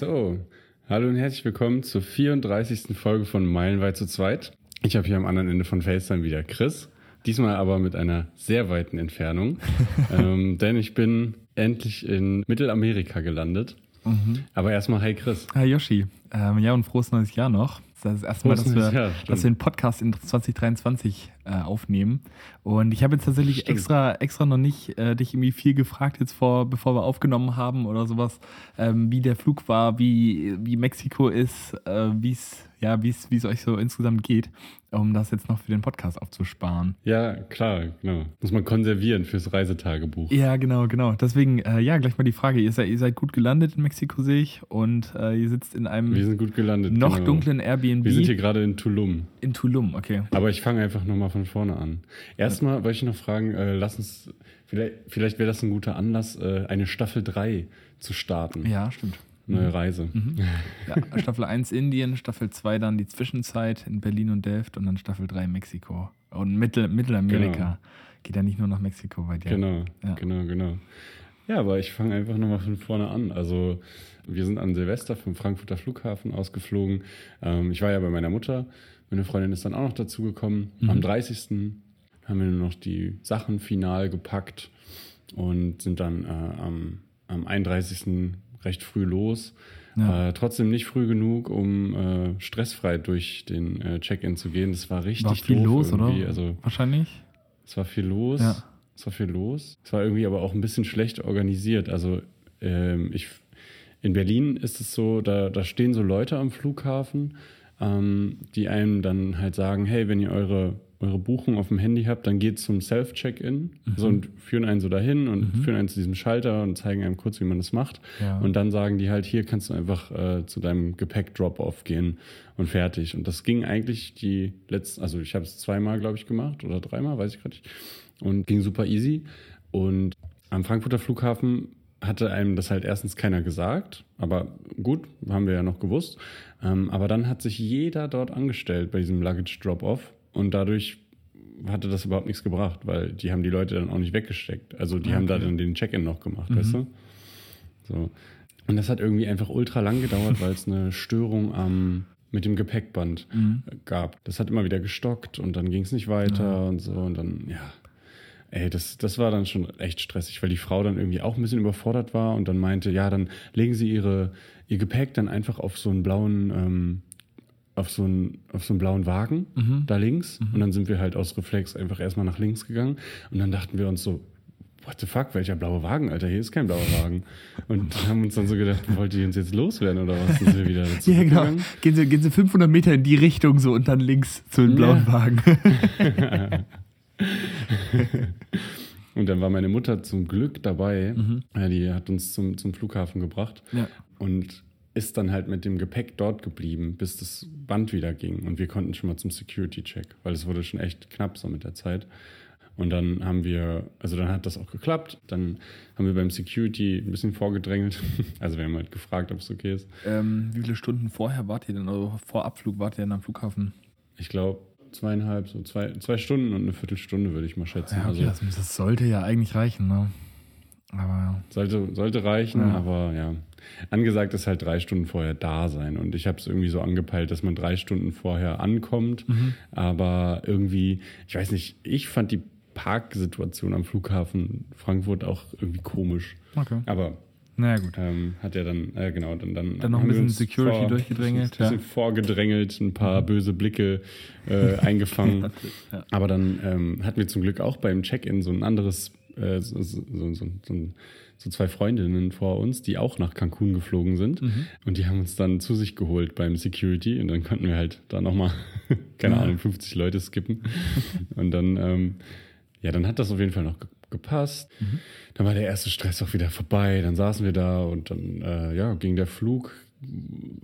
So, hallo und herzlich willkommen zur 34. Folge von Meilenweit zu zweit. Ich habe hier am anderen Ende von FaceTime wieder Chris. Diesmal aber mit einer sehr weiten Entfernung, ähm, denn ich bin endlich in Mittelamerika gelandet. Mhm. Aber erstmal, hi Chris. Hi Yoshi. Ähm, ja, und frohes neues Jahr noch. Das ist das erste Mal, dass wir, Jahr, dass wir einen Podcast in 2023 äh, aufnehmen. Und ich habe jetzt tatsächlich extra, extra noch nicht äh, dich irgendwie viel gefragt, jetzt vor, bevor wir aufgenommen haben oder sowas, ähm, wie der Flug war, wie, wie Mexiko ist, äh, wie es ja, wie es euch so insgesamt geht, um das jetzt noch für den Podcast aufzusparen. Ja, klar, genau. Muss man konservieren fürs Reisetagebuch. Ja, genau, genau. Deswegen, äh, ja, gleich mal die Frage. Ihr seid, ihr seid gut gelandet in Mexiko, sehe ich, und äh, ihr sitzt in einem Wir sind gut gelandet, noch genau. dunklen Airbnb. Wir sind hier gerade in Tulum. In Tulum, okay. Aber ich fange einfach nochmal von vorne an. Erstmal wollte ich noch fragen, äh, lass uns, vielleicht, vielleicht wäre das ein guter Anlass, äh, eine Staffel 3 zu starten. Ja, stimmt. Neue mhm. Reise. Mhm. Ja, Staffel 1 Indien, Staffel 2 dann die Zwischenzeit in Berlin und Delft und dann Staffel 3 Mexiko. Und Mittel, Mittelamerika. Genau. Geht ja nicht nur nach Mexiko bei dir. Genau, ja. genau, genau. Ja, aber ich fange einfach nochmal von vorne an. Also wir sind an Silvester vom Frankfurter Flughafen ausgeflogen. Ähm, ich war ja bei meiner Mutter. Meine Freundin ist dann auch noch dazugekommen. Mhm. Am 30. haben wir nur noch die Sachen final gepackt und sind dann äh, am, am 31 recht früh los. Ja. Äh, trotzdem nicht früh genug, um äh, stressfrei durch den äh, Check-in zu gehen. Das war richtig war viel los, irgendwie. oder? Also, Wahrscheinlich. Es war viel los. Ja. Es war viel los. Es war irgendwie aber auch ein bisschen schlecht organisiert. Also ähm, ich in Berlin ist es so, da, da stehen so Leute am Flughafen, ähm, die einem dann halt sagen, hey, wenn ihr eure eure Buchung auf dem Handy habt, dann geht zum Self-Check-In mhm. so, und führen einen so dahin und mhm. führen einen zu diesem Schalter und zeigen einem kurz, wie man das macht. Ja. Und dann sagen die halt, hier kannst du einfach äh, zu deinem Gepäck-Drop-Off gehen und fertig. Und das ging eigentlich die letzten, also ich habe es zweimal, glaube ich, gemacht oder dreimal, weiß ich gerade nicht. Und ging super easy. Und am Frankfurter Flughafen hatte einem das halt erstens keiner gesagt, aber gut, haben wir ja noch gewusst. Ähm, aber dann hat sich jeder dort angestellt bei diesem Luggage Drop-Off und dadurch hatte das überhaupt nichts gebracht, weil die haben die Leute dann auch nicht weggesteckt. Also die okay. haben da dann den Check-in noch gemacht, mhm. weißt du? So. Und das hat irgendwie einfach ultra lang gedauert, weil es eine Störung am mit dem Gepäckband mhm. gab. Das hat immer wieder gestockt und dann ging es nicht weiter ja. und so und dann, ja. Ey, das, das war dann schon echt stressig, weil die Frau dann irgendwie auch ein bisschen überfordert war und dann meinte, ja, dann legen Sie ihre, Ihr Gepäck dann einfach auf so einen blauen ähm, auf so einen, auf so einen blauen Wagen mhm. da links. Mhm. Und dann sind wir halt aus Reflex einfach erstmal nach links gegangen. Und dann dachten wir uns so, what the fuck, welcher blaue Wagen, Alter? Hier ist kein blauer Wagen. Und haben uns dann so gedacht, wollt ihr uns jetzt loswerden oder was? Sind wir wieder dazu ja, genau. Gehen Sie, gehen Sie 500 Meter in die Richtung so und dann links zu den blauen ja. Wagen. und dann war meine Mutter zum Glück dabei. Mhm. Ja, die hat uns zum, zum Flughafen gebracht. Ja. Und ist dann halt mit dem Gepäck dort geblieben, bis das Band wieder ging. Und wir konnten schon mal zum Security-Check, weil es wurde schon echt knapp so mit der Zeit. Und dann haben wir, also dann hat das auch geklappt. Dann haben wir beim Security ein bisschen vorgedrängelt. Also wir haben halt gefragt, ob es okay ist. Ähm, wie viele Stunden vorher wart ihr denn, also vor Abflug wart ihr denn am Flughafen? Ich glaube zweieinhalb, so zwei, zwei Stunden und eine Viertelstunde würde ich mal schätzen. Ja, okay, also, das sollte ja eigentlich reichen, ne? Aber ja. Sollte, sollte reichen, ja. aber ja. Angesagt ist halt drei Stunden vorher da sein. Und ich habe es irgendwie so angepeilt, dass man drei Stunden vorher ankommt. Mhm. Aber irgendwie, ich weiß nicht, ich fand die Parksituation am Flughafen Frankfurt auch irgendwie komisch. Okay. Aber naja, gut. Ähm, hat er dann, äh, genau, dann, dann, dann noch ein bisschen Security vor, durchgedrängelt. Ein bisschen ja. vorgedrängelt, ein paar mhm. böse Blicke äh, eingefangen. ja. Aber dann ähm, hatten wir zum Glück auch beim Check-in so ein anderes, äh, so, so, so, so zwei Freundinnen vor uns, die auch nach Cancun geflogen sind. Mhm. Und die haben uns dann zu sich geholt beim Security. Und dann konnten wir halt da nochmal, keine ja. Ahnung, 50 Leute skippen. und dann, ähm, ja, dann hat das auf jeden Fall noch gepasst. Mhm. Dann war der erste Stress auch wieder vorbei. Dann saßen wir da und dann, äh, ja, ging der Flug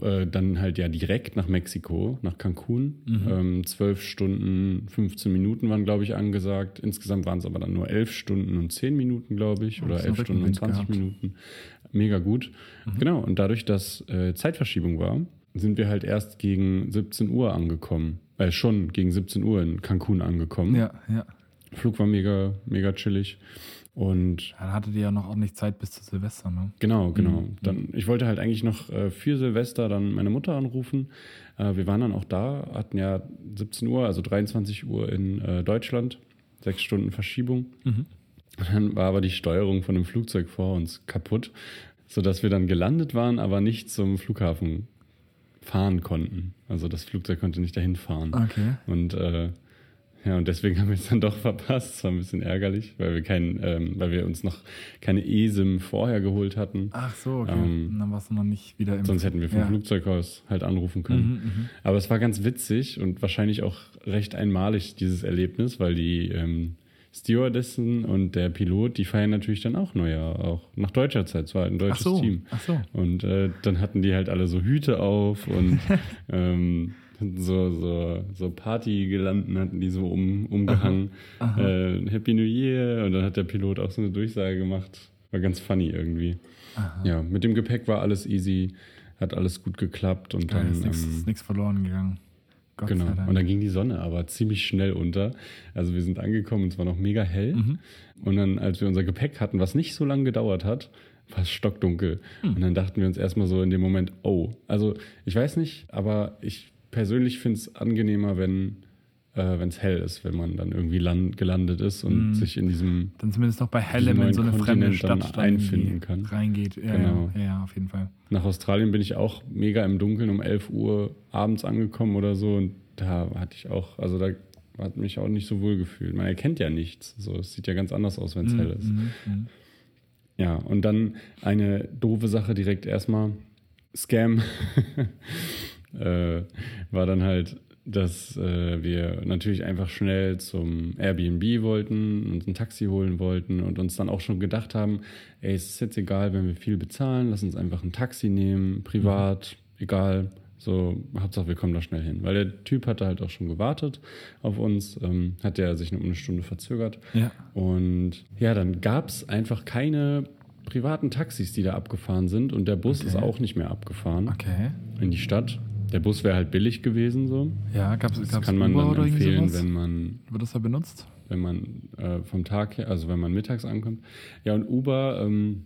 äh, dann halt ja direkt nach Mexiko, nach Cancun. Mhm. Ähm, zwölf Stunden, 15 Minuten waren, glaube ich, angesagt. Insgesamt waren es aber dann nur elf Stunden und zehn Minuten, glaube ich, oder elf Stunden und 20 gehabt. Minuten. Mega gut. Mhm. Genau, und dadurch, dass äh, Zeitverschiebung war, sind wir halt erst gegen 17 Uhr angekommen. Äh, schon gegen 17 Uhr in Cancun angekommen. Ja, ja. Flug war mega, mega chillig. Und dann hattet ihr ja noch ordentlich Zeit bis zu Silvester, ne? Genau, genau. Mhm. Dann, ich wollte halt eigentlich noch äh, für Silvester dann meine Mutter anrufen. Äh, wir waren dann auch da, hatten ja 17 Uhr, also 23 Uhr in äh, Deutschland, sechs Stunden Verschiebung. Mhm. Und dann war aber die Steuerung von dem Flugzeug vor uns kaputt, sodass wir dann gelandet waren, aber nicht zum Flughafen fahren konnten. Also das Flugzeug konnte nicht dahin fahren. Okay. Und äh, ja, und deswegen haben wir es dann doch verpasst. Das war ein bisschen ärgerlich, weil wir kein, ähm, weil wir uns noch keine ESIM vorher geholt hatten. Ach so, okay. Ähm, dann warst du noch nicht wieder im Sonst hätten wir vom ja. Flugzeug aus halt anrufen können. Mhm, mhm, Aber es war ganz witzig und wahrscheinlich auch recht einmalig, dieses Erlebnis, weil die ähm, Stewardessen und der Pilot, die feiern natürlich dann auch Neujahr, auch nach deutscher Zeit. Es war halt ein deutsches Ach so, Team. Ach so. Und äh, dann hatten die halt alle so Hüte auf und ähm, so, so, so Partygelanden hatten die so um, umgehangen. Aha, aha. Äh, Happy New Year. Und dann hat der Pilot auch so eine Durchsage gemacht. War ganz funny irgendwie. Aha. Ja, mit dem Gepäck war alles easy, hat alles gut geklappt und ja, dann. Ist nichts ähm, verloren gegangen. Gott genau. Und dann ging die Sonne aber ziemlich schnell unter. Also wir sind angekommen und es war noch mega hell. Mhm. Und dann, als wir unser Gepäck hatten, was nicht so lange gedauert hat, war es stockdunkel. Mhm. Und dann dachten wir uns erstmal so in dem Moment, oh, also ich weiß nicht, aber ich persönlich finde es angenehmer, wenn äh, es hell ist, wenn man dann irgendwie land, gelandet ist und mm. sich in diesem dann zumindest noch bei hellem in so eine fremde Stadt einfinden kann. Reingeht. Ja, genau. ja, ja, auf jeden Fall. Nach Australien bin ich auch mega im Dunkeln um 11 Uhr abends angekommen oder so und da hatte ich auch, also da hat mich auch nicht so wohl gefühlt. Man erkennt ja nichts. So, es sieht ja ganz anders aus, wenn es mm, hell ist. Mm, ja, und dann eine doofe Sache direkt erstmal. Scam. äh, war dann halt, dass äh, wir natürlich einfach schnell zum Airbnb wollten, uns ein Taxi holen wollten und uns dann auch schon gedacht haben, ey, es ist jetzt egal, wenn wir viel bezahlen, lass uns einfach ein Taxi nehmen, privat, mhm. egal. So, Hauptsache, wir kommen da schnell hin. Weil der Typ hatte halt auch schon gewartet auf uns, ähm, hat ja sich um eine Stunde verzögert. Ja. Und ja, dann gab es einfach keine privaten Taxis, die da abgefahren sind und der Bus okay. ist auch nicht mehr abgefahren okay. in die Stadt. Der Bus wäre halt billig gewesen so. Ja, gab es kann man Uber dann empfehlen, wenn man wird das da benutzt? Wenn man äh, vom Tag her, also wenn man mittags ankommt. Ja, und Uber ähm,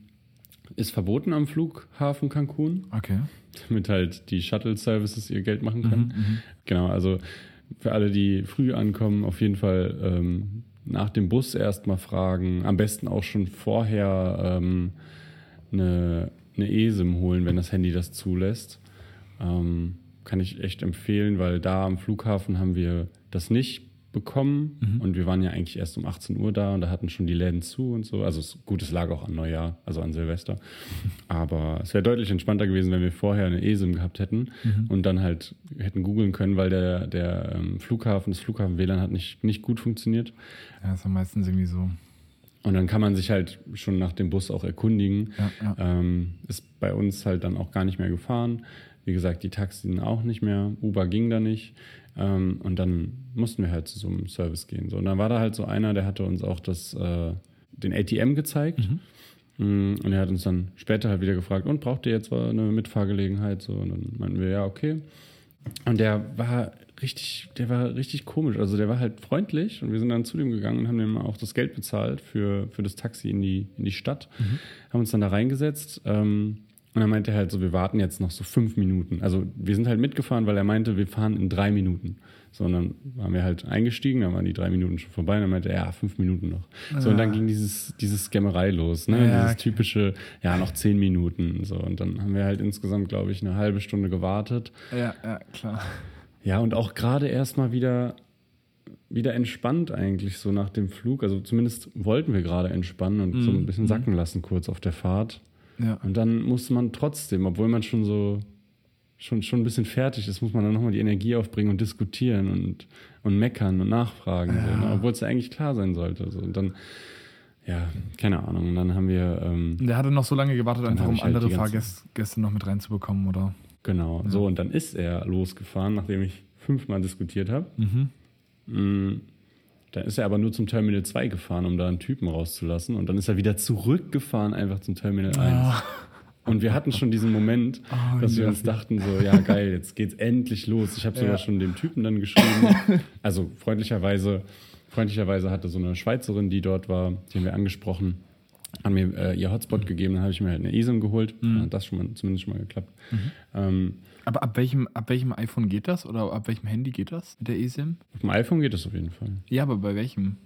ist verboten am Flughafen Cancun. Okay. Damit halt die Shuttle-Services ihr Geld machen können. Mhm, mhm, genau, also für alle, die früh ankommen, auf jeden Fall ähm, nach dem Bus erstmal fragen. Am besten auch schon vorher ähm, eine, eine ESIM holen, wenn das Handy das zulässt. Ähm, kann ich echt empfehlen, weil da am Flughafen haben wir das nicht bekommen mhm. und wir waren ja eigentlich erst um 18 Uhr da und da hatten schon die Läden zu und so. Also es, gut, es lag auch an Neujahr, also an Silvester. Aber es wäre deutlich entspannter gewesen, wenn wir vorher eine ESIM gehabt hätten mhm. und dann halt hätten googeln können, weil der, der ähm, Flughafen, das Flughafen-WLAN hat nicht, nicht gut funktioniert. Ja, ist ja meistens irgendwie so. Und dann kann man sich halt schon nach dem Bus auch erkundigen. Ja, ja. Ähm, ist bei uns halt dann auch gar nicht mehr gefahren. Wie gesagt, die Taxen auch nicht mehr, Uber ging da nicht. Ähm, und dann mussten wir halt zu so einem Service gehen. So, und dann war da halt so einer, der hatte uns auch das, äh, den ATM gezeigt. Mhm. Mm, und er hat uns dann später halt wieder gefragt, und braucht ihr jetzt eine Mitfahrgelegenheit? So, und dann meinten wir, ja, okay. Und der war richtig, der war richtig komisch. Also der war halt freundlich und wir sind dann zu dem gegangen und haben ihm auch das Geld bezahlt für, für das Taxi in die, in die Stadt. Mhm. Haben uns dann da reingesetzt. Ähm, und dann meinte er halt so, wir warten jetzt noch so fünf Minuten. Also wir sind halt mitgefahren, weil er meinte, wir fahren in drei Minuten. So, und dann waren wir halt eingestiegen, dann waren die drei Minuten schon vorbei, und dann meinte er, ja, fünf Minuten noch. Ja. So, und dann ging dieses, dieses Scammerei los, ne? Ja, dieses okay. typische, ja, noch zehn Minuten. So, und dann haben wir halt insgesamt, glaube ich, eine halbe Stunde gewartet. Ja, ja, klar. Ja, und auch gerade erstmal wieder, wieder entspannt eigentlich so nach dem Flug. Also zumindest wollten wir gerade entspannen und mhm. so ein bisschen mhm. sacken lassen kurz auf der Fahrt. Ja. Und dann muss man trotzdem, obwohl man schon so schon, schon ein bisschen fertig ist, muss man dann nochmal die Energie aufbringen und diskutieren und, und meckern und nachfragen. Ja. So, ne? Obwohl es ja eigentlich klar sein sollte. So. Und dann, ja, keine Ahnung. Und dann haben wir. Ähm, der hatte noch so lange gewartet, einfach um halt andere Fahrgäste noch mit reinzubekommen, oder? Genau. Ja. So, und dann ist er losgefahren, nachdem ich fünfmal diskutiert habe. Mhm. Dann ist er aber nur zum Terminal 2 gefahren, um da einen Typen rauszulassen. Und dann ist er wieder zurückgefahren, einfach zum Terminal 1. Oh. Und wir hatten schon diesen Moment, oh, dass wir uns dachten, so, ja geil, jetzt geht's endlich los. Ich habe sogar ja. schon dem Typen dann geschrieben. Also freundlicherweise, freundlicherweise hatte so eine Schweizerin, die dort war, die haben wir angesprochen. Haben mir äh, ihr Hotspot mhm. gegeben, dann habe ich mir halt eine ESIM geholt. Mhm. Dann hat das schon mal, zumindest schon mal geklappt. Mhm. Ähm, Aber ab welchem, ab welchem iPhone geht das oder ab welchem Handy geht das mit der ESIM? Auf dem iPhone geht das auf jeden Fall. Ja, aber bei welchem?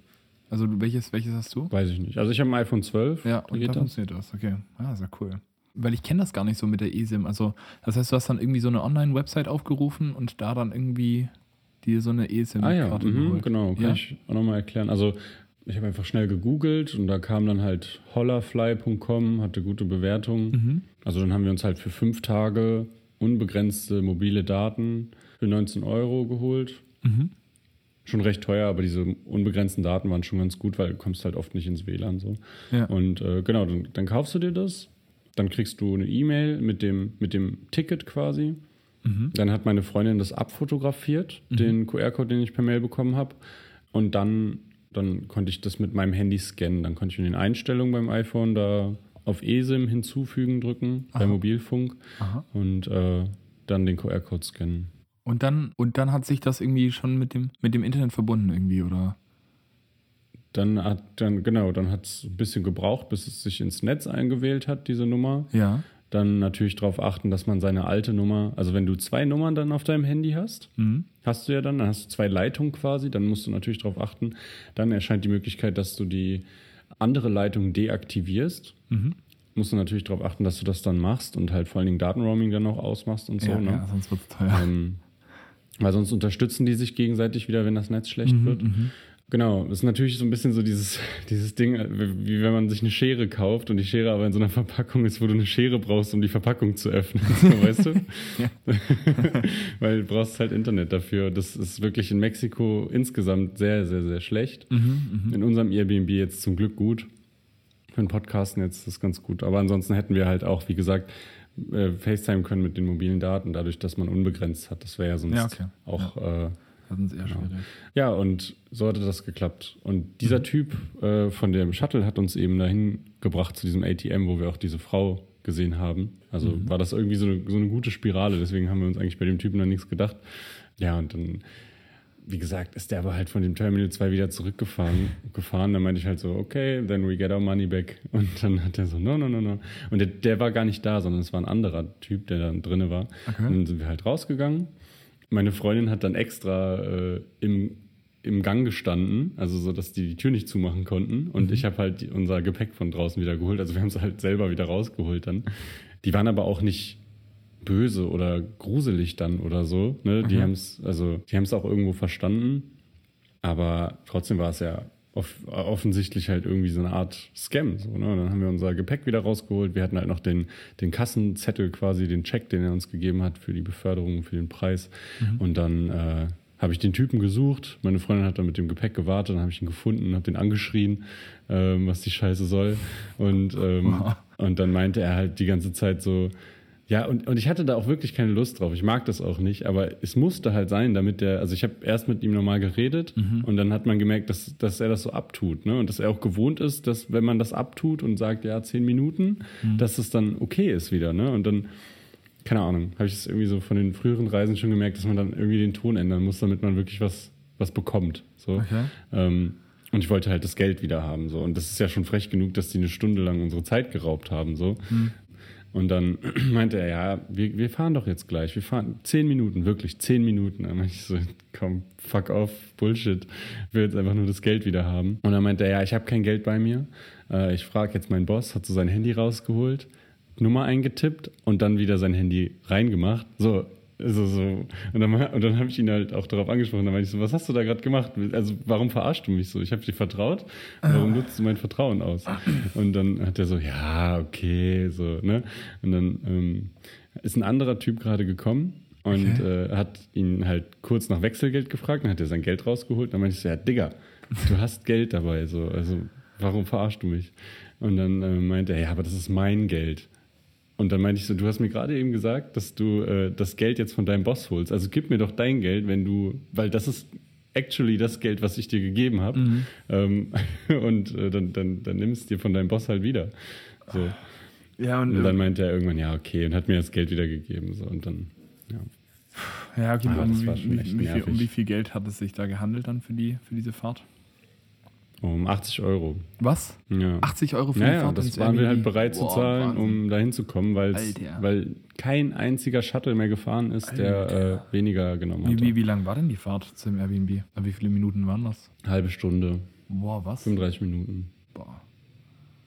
Also welches, welches hast du? Weiß ich nicht. Also ich habe ein iPhone 12. Ja, und da funktioniert das. Okay. Ah, ist ja cool. Weil ich kenne das gar nicht so mit der eSIM. Also das heißt, du hast dann irgendwie so eine Online-Website aufgerufen und da dann irgendwie dir so eine eSIM-Karte ah, ja. Mhm, genau, kann ja? ich auch nochmal erklären. Also ich habe einfach schnell gegoogelt und da kam dann halt hollerfly.com, hatte gute Bewertungen. Mhm. Also dann haben wir uns halt für fünf Tage unbegrenzte mobile Daten für 19 Euro geholt. Mhm. Schon recht teuer, aber diese unbegrenzten Daten waren schon ganz gut, weil du kommst halt oft nicht ins WLAN so. Ja. Und äh, genau, dann, dann kaufst du dir das, dann kriegst du eine E-Mail mit dem, mit dem Ticket quasi. Mhm. Dann hat meine Freundin das abfotografiert, mhm. den QR-Code, den ich per Mail bekommen habe. Und dann dann konnte ich das mit meinem Handy scannen. Dann konnte ich in den Einstellungen beim iPhone da auf eSIM hinzufügen drücken, Aha. bei Mobilfunk Aha. und äh, dann den QR-Code scannen. Und dann, und dann hat sich das irgendwie schon mit dem, mit dem Internet verbunden irgendwie, oder? Dann hat, dann, genau, dann hat es ein bisschen gebraucht, bis es sich ins Netz eingewählt hat, diese Nummer. Ja dann natürlich darauf achten, dass man seine alte Nummer, also wenn du zwei Nummern dann auf deinem Handy hast, mhm. hast du ja dann, dann hast du zwei Leitungen quasi, dann musst du natürlich darauf achten, dann erscheint die Möglichkeit, dass du die andere Leitung deaktivierst. Mhm. Musst du natürlich darauf achten, dass du das dann machst und halt vor allen Dingen Datenroaming dann auch ausmachst und so. Ja, ne? ja sonst wird es teuer. Ähm, weil sonst unterstützen die sich gegenseitig wieder, wenn das Netz schlecht mhm, wird. Mhm. Genau, das ist natürlich so ein bisschen so dieses, dieses Ding, wie wenn man sich eine Schere kauft und die Schere aber in so einer Verpackung ist, wo du eine Schere brauchst, um die Verpackung zu öffnen. So, weißt du? Weil du brauchst halt Internet dafür. Das ist wirklich in Mexiko insgesamt sehr, sehr, sehr schlecht. Mhm, mh. In unserem Airbnb jetzt zum Glück gut. Für den Podcasten jetzt ist das ganz gut. Aber ansonsten hätten wir halt auch, wie gesagt, äh, FaceTime können mit den mobilen Daten, dadurch, dass man unbegrenzt hat. Das wäre ja sonst ja, okay. auch ja. Äh, hatten es eher genau. schwierig. Ja, und so hatte das geklappt. Und dieser mhm. Typ äh, von dem Shuttle hat uns eben dahin gebracht zu diesem ATM, wo wir auch diese Frau gesehen haben. Also mhm. war das irgendwie so eine, so eine gute Spirale. Deswegen haben wir uns eigentlich bei dem Typen dann nichts gedacht. Ja, und dann wie gesagt, ist der aber halt von dem Terminal 2 wieder zurückgefahren. Gefahren. Dann meinte ich halt so, okay, then we get our money back. Und dann hat er so, no, no, no, no. Und der, der war gar nicht da, sondern es war ein anderer Typ, der da drinne war. Okay. Und dann sind wir halt rausgegangen meine Freundin hat dann extra äh, im, im Gang gestanden, also so, dass die die Tür nicht zumachen konnten. Und mhm. ich habe halt unser Gepäck von draußen wieder geholt. Also wir haben es halt selber wieder rausgeholt dann. Die waren aber auch nicht böse oder gruselig dann oder so. Ne? Die haben es, also die haben es auch irgendwo verstanden. Aber trotzdem war es ja off offensichtlich halt irgendwie so eine Art Scam. So, ne? Dann haben wir unser Gepäck wieder rausgeholt. Wir hatten halt noch den, den Kassenzettel quasi, den Check, den er uns gegeben hat für die Beförderung, für den Preis. Mhm. Und dann äh, habe ich den Typen gesucht. Meine Freundin hat dann mit dem Gepäck gewartet, dann habe ich ihn gefunden, habe den angeschrien, ähm, was die Scheiße soll. Und, ähm, und dann meinte er halt die ganze Zeit so, ja, und, und ich hatte da auch wirklich keine Lust drauf. Ich mag das auch nicht, aber es musste halt sein, damit der, also ich habe erst mit ihm normal geredet mhm. und dann hat man gemerkt, dass, dass er das so abtut, ne? Und dass er auch gewohnt ist, dass wenn man das abtut und sagt, ja, zehn Minuten, mhm. dass es dann okay ist wieder, ne? Und dann, keine Ahnung, habe ich es irgendwie so von den früheren Reisen schon gemerkt, dass man dann irgendwie den Ton ändern muss, damit man wirklich was, was bekommt. So. Okay. Ähm, und ich wollte halt das Geld wieder haben. So. Und das ist ja schon frech genug, dass die eine Stunde lang unsere Zeit geraubt haben. So. Mhm. Und dann meinte er, ja, wir, wir fahren doch jetzt gleich. Wir fahren zehn Minuten, wirklich zehn Minuten. Dann meinte ich so, komm, fuck off, Bullshit. Ich will jetzt einfach nur das Geld wieder haben. Und dann meinte er, ja, ich habe kein Geld bei mir. Äh, ich frage jetzt meinen Boss, hat so sein Handy rausgeholt, Nummer eingetippt und dann wieder sein Handy reingemacht. So, also so, und dann, und dann habe ich ihn halt auch darauf angesprochen. Dann meinte ich so, was hast du da gerade gemacht? Also warum verarschst du mich so? Ich habe dir vertraut. Warum ah. nutzt du mein Vertrauen aus? Und dann hat er so, ja, okay, so, ne? Und dann ähm, ist ein anderer Typ gerade gekommen und okay. äh, hat ihn halt kurz nach Wechselgeld gefragt. Dann hat er sein Geld rausgeholt. Dann meinte ich so, ja, Digga, du hast Geld dabei. So, also warum verarschst du mich? Und dann äh, meinte er, ja, aber das ist mein Geld. Und dann meinte ich so, du hast mir gerade eben gesagt, dass du äh, das Geld jetzt von deinem Boss holst. Also gib mir doch dein Geld, wenn du, weil das ist actually das Geld, was ich dir gegeben habe. Mhm. Ähm, und äh, dann, dann, dann nimmst du dir von deinem Boss halt wieder. So. Ja, und, und dann meinte er irgendwann, ja, okay, und hat mir das Geld wieder gegeben. So, und dann, ja. Ja, okay, ah, um, wie, wie, wie, viel, um wie viel Geld hat es sich da gehandelt dann für, die, für diese Fahrt? Um 80 Euro. Was? Ja. 80 Euro für naja, die Fahrt das waren wir halt bereit Boah, zu zahlen, Wahnsinn. um da hinzukommen, weil kein einziger Shuttle mehr gefahren ist, Alter. der äh, weniger genommen hat. Wie, wie, wie lang war denn die Fahrt zum Airbnb? Wie viele Minuten waren das? Halbe Stunde. Boah, was? 35 Minuten. Boah.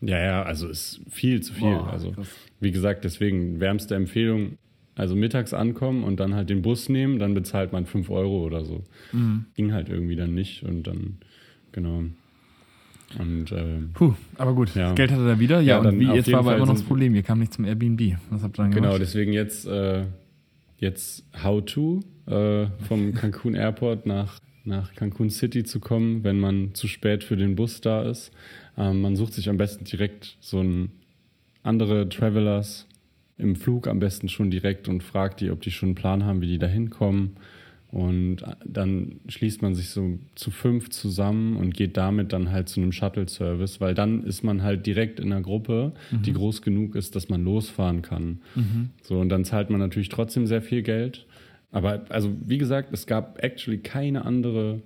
Ja, ja, also ist viel zu viel. Boah, also, krass. wie gesagt, deswegen wärmste Empfehlung, also mittags ankommen und dann halt den Bus nehmen, dann bezahlt man 5 Euro oder so. Mhm. Ging halt irgendwie dann nicht und dann, genau. Und, äh, Puh, aber gut, ja. das Geld hatte er wieder. Ja, ja und wie, jetzt war aber Fall immer noch das Problem, ihr kam nicht zum Airbnb. Was habt ihr dann genau, gemacht? Genau, deswegen jetzt, äh, jetzt How to äh, vom Cancun Airport nach, nach Cancun City zu kommen, wenn man zu spät für den Bus da ist. Ähm, man sucht sich am besten direkt so ein andere Travelers im Flug am besten schon direkt und fragt die, ob die schon einen Plan haben, wie die da hinkommen. Und dann schließt man sich so zu fünf zusammen und geht damit dann halt zu einem Shuttle-Service, weil dann ist man halt direkt in einer Gruppe, mhm. die groß genug ist, dass man losfahren kann. Mhm. So, und dann zahlt man natürlich trotzdem sehr viel Geld. Aber also, wie gesagt, es gab actually keine andere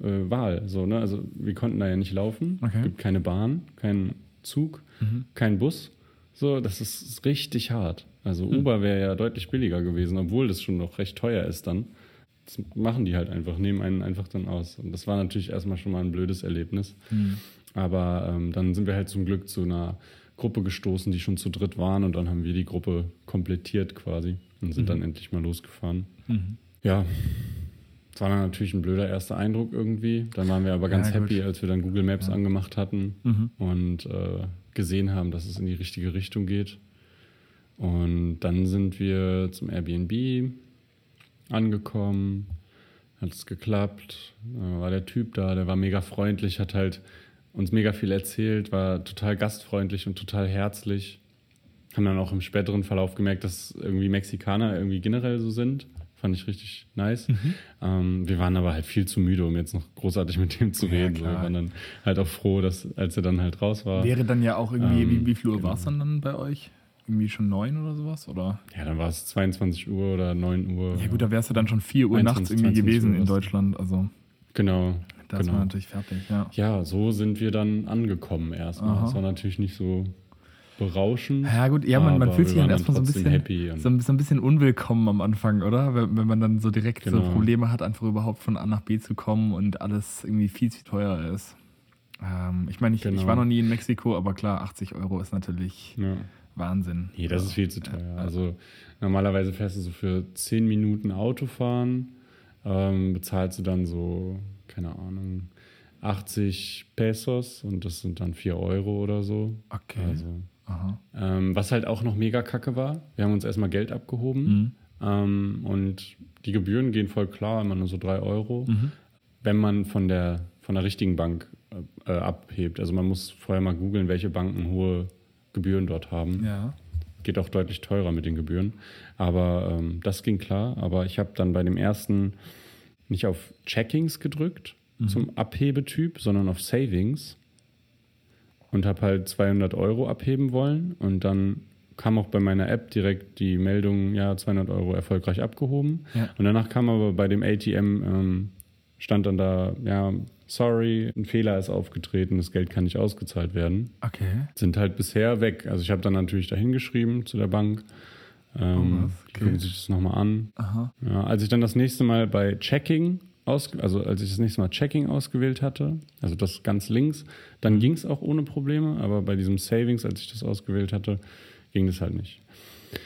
äh, Wahl. So, ne? Also wir konnten da ja nicht laufen. Okay. Es gibt keine Bahn, keinen Zug, mhm. keinen Bus. So, das ist richtig hart. Also mhm. Uber wäre ja deutlich billiger gewesen, obwohl das schon noch recht teuer ist dann das machen die halt einfach, nehmen einen einfach dann aus. Und das war natürlich erstmal schon mal ein blödes Erlebnis. Mhm. Aber ähm, dann sind wir halt zum Glück zu einer Gruppe gestoßen, die schon zu dritt waren und dann haben wir die Gruppe komplettiert quasi und sind mhm. dann endlich mal losgefahren. Mhm. Ja, das war dann natürlich ein blöder erster Eindruck irgendwie. Dann waren wir aber ganz ja, happy, als wir dann Google Maps ja. angemacht hatten mhm. und äh, gesehen haben, dass es in die richtige Richtung geht. Und dann sind wir zum Airbnb, angekommen, hat es geklappt, war der Typ da, der war mega freundlich, hat halt uns mega viel erzählt, war total gastfreundlich und total herzlich. Haben dann auch im späteren Verlauf gemerkt, dass irgendwie Mexikaner irgendwie generell so sind. Fand ich richtig nice. Mhm. Ähm, wir waren aber halt viel zu müde, um jetzt noch großartig mit dem zu reden. Ja, wir waren dann halt auch froh, dass, als er dann halt raus war. Wäre dann ja auch irgendwie, ähm, wie, wie viel Uhr genau. war es dann, dann bei euch? Irgendwie schon neun oder sowas? Oder? Ja, dann war es 22 Uhr oder 9 Uhr. Ja, gut, da wärst du dann schon 4 Uhr 21, nachts irgendwie gewesen in Deutschland. Also. Genau. Da genau. ist man natürlich fertig, ja. Ja, so sind wir dann angekommen erstmal. Das war natürlich nicht so berauschend. Ja, gut, ja, man, man fühlt sich dann erstmal so ein bisschen so, so, ein bisschen unwillkommen am Anfang, oder? Wenn, wenn man dann so direkt genau. so Probleme hat, einfach überhaupt von A nach B zu kommen und alles irgendwie viel zu teuer ist. Ähm, ich meine, ich, genau. ich war noch nie in Mexiko, aber klar, 80 Euro ist natürlich. Ja Wahnsinn. Nee, das ist viel zu teuer. Also normalerweise fährst du so für 10 Minuten Autofahren, ähm, bezahlst du dann so, keine Ahnung, 80 Pesos und das sind dann 4 Euro oder so. Okay. Also, ähm, was halt auch noch mega kacke war, wir haben uns erstmal Geld abgehoben mhm. ähm, und die Gebühren gehen voll klar, immer nur so 3 Euro, mhm. wenn man von der, von der richtigen Bank äh, abhebt. Also man muss vorher mal googeln, welche Banken hohe Gebühren dort haben. Ja. Geht auch deutlich teurer mit den Gebühren. Aber ähm, das ging klar. Aber ich habe dann bei dem ersten nicht auf Checkings gedrückt mhm. zum Abhebetyp, sondern auf Savings und habe halt 200 Euro abheben wollen. Und dann kam auch bei meiner App direkt die Meldung, ja, 200 Euro erfolgreich abgehoben. Ja. Und danach kam aber bei dem ATM, ähm, stand dann da, ja, sorry, ein Fehler ist aufgetreten, das Geld kann nicht ausgezahlt werden. Okay. Sind halt bisher weg. Also ich habe dann natürlich dahin geschrieben zu der Bank. Ähm, oh, okay. Gucken sich das nochmal an. Aha. Ja, als ich dann das nächste Mal bei Checking aus, also als ich das nächste Mal Checking ausgewählt hatte, also das ganz links, dann ging es auch ohne Probleme, aber bei diesem Savings, als ich das ausgewählt hatte, ging das halt nicht.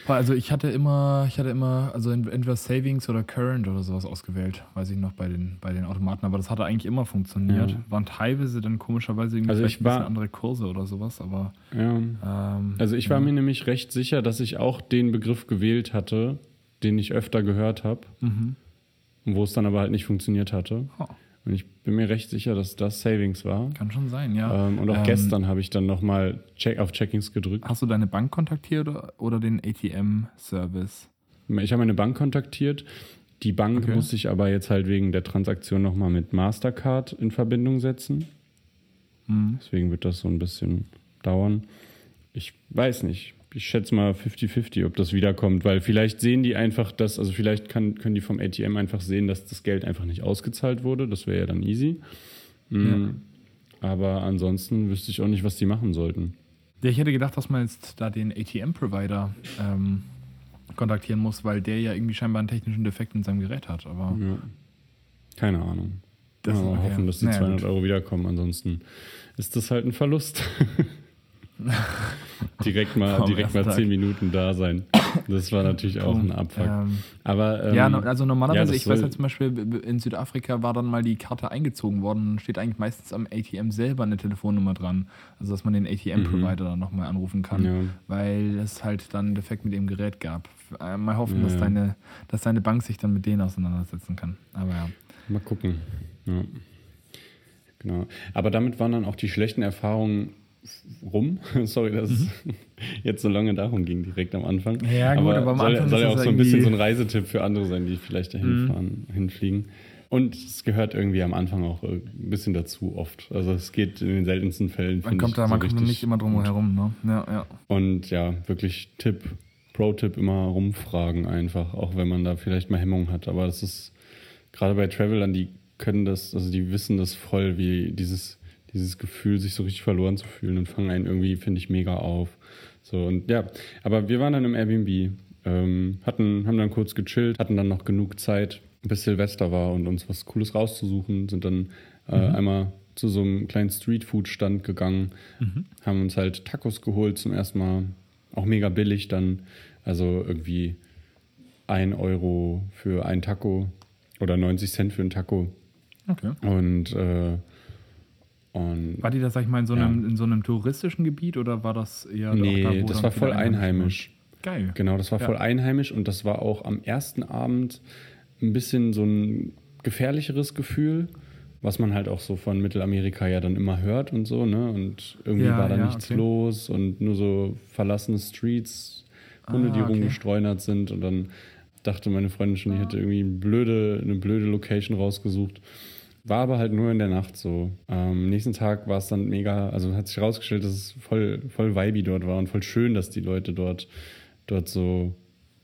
Also ich hatte immer, ich hatte immer, also entweder Savings oder Current oder sowas ausgewählt, weiß ich noch bei den, bei den Automaten, aber das hatte eigentlich immer funktioniert. Ja. Waren teilweise dann komischerweise irgendwie also ich war, andere Kurse oder sowas, aber. Ja. Ähm, also ich war ja. mir nämlich recht sicher, dass ich auch den Begriff gewählt hatte, den ich öfter gehört habe, mhm. wo es dann aber halt nicht funktioniert hatte. Oh. Und ich bin mir recht sicher, dass das Savings war. Kann schon sein, ja. Ähm, und auch ähm, gestern habe ich dann nochmal check auf Checkings gedrückt. Hast du deine Bank kontaktiert oder, oder den ATM-Service? Ich habe meine Bank kontaktiert. Die Bank okay. muss sich aber jetzt halt wegen der Transaktion nochmal mit Mastercard in Verbindung setzen. Mhm. Deswegen wird das so ein bisschen dauern. Ich weiß nicht ich schätze mal 50-50, ob das wiederkommt, weil vielleicht sehen die einfach das, also vielleicht kann, können die vom ATM einfach sehen, dass das Geld einfach nicht ausgezahlt wurde. Das wäre ja dann easy. Mhm. Ja. Aber ansonsten wüsste ich auch nicht, was die machen sollten. Ja, ich hätte gedacht, dass man jetzt da den ATM-Provider ähm, kontaktieren muss, weil der ja irgendwie scheinbar einen technischen Defekt in seinem Gerät hat. Aber ja. Keine Ahnung. Das ja, okay. hoffen, dass die naja, 200 gut. Euro wiederkommen. Ansonsten ist das halt ein Verlust. direkt mal, direkt mal zehn Minuten da sein. Das war natürlich auch ein Abfuck. Ähm, Aber, ähm, ja, also normalerweise, ja, ich weiß ja zum Beispiel, in Südafrika war dann mal die Karte eingezogen worden und steht eigentlich meistens am ATM selber eine Telefonnummer dran. Also, dass man den ATM-Provider mhm. dann nochmal anrufen kann, ja. weil es halt dann einen Defekt mit dem Gerät gab. Äh, mal hoffen, ja, dass, deine, dass deine Bank sich dann mit denen auseinandersetzen kann. Aber ja. Mal gucken. Ja. Genau. Aber damit waren dann auch die schlechten Erfahrungen rum. Sorry, dass mhm. es jetzt so lange darum ging, direkt am Anfang. Ja, gut, aber, aber am soll, Anfang soll ja auch so ein bisschen so ein Reisetipp für andere sein, die vielleicht dahin mhm. fahren, hinfliegen. Und es gehört irgendwie am Anfang auch ein bisschen dazu oft. Also es geht in den seltensten Fällen. Man kommt da, so man kommt nicht immer drum herum, ne? Ja, ja. Und ja, wirklich Tipp, Pro-Tipp immer rumfragen einfach, auch wenn man da vielleicht mal Hemmungen hat. Aber das ist gerade bei Travelern, die können das, also die wissen das voll, wie dieses dieses Gefühl, sich so richtig verloren zu fühlen und fangen einen irgendwie, finde ich, mega auf. So und ja, aber wir waren dann im Airbnb, ähm, hatten, haben dann kurz gechillt, hatten dann noch genug Zeit, bis Silvester war und uns was Cooles rauszusuchen, sind dann äh, mhm. einmal zu so einem kleinen Streetfood-Stand gegangen, mhm. haben uns halt Tacos geholt zum ersten Mal, auch mega billig dann, also irgendwie ein Euro für ein Taco oder 90 Cent für ein Taco. Okay. Und äh, und, war die da, sag ich mal, in so, einem, ja. in so einem touristischen Gebiet oder war das eher. Nee, da, das war voll einheimisch. Geil. Genau, das war ja. voll einheimisch und das war auch am ersten Abend ein bisschen so ein gefährlicheres Gefühl, was man halt auch so von Mittelamerika ja dann immer hört und so, ne? Und irgendwie ja, war da nichts okay. los und nur so verlassene Streets, Hunde, ah, die okay. rumgestreunert sind und dann dachte meine Freundin schon, ich hätte irgendwie eine blöde, eine blöde Location rausgesucht. War aber halt nur in der Nacht so. Am nächsten Tag war es dann mega, also hat sich herausgestellt, dass es voll, voll vibey dort war und voll schön, dass die Leute dort, dort so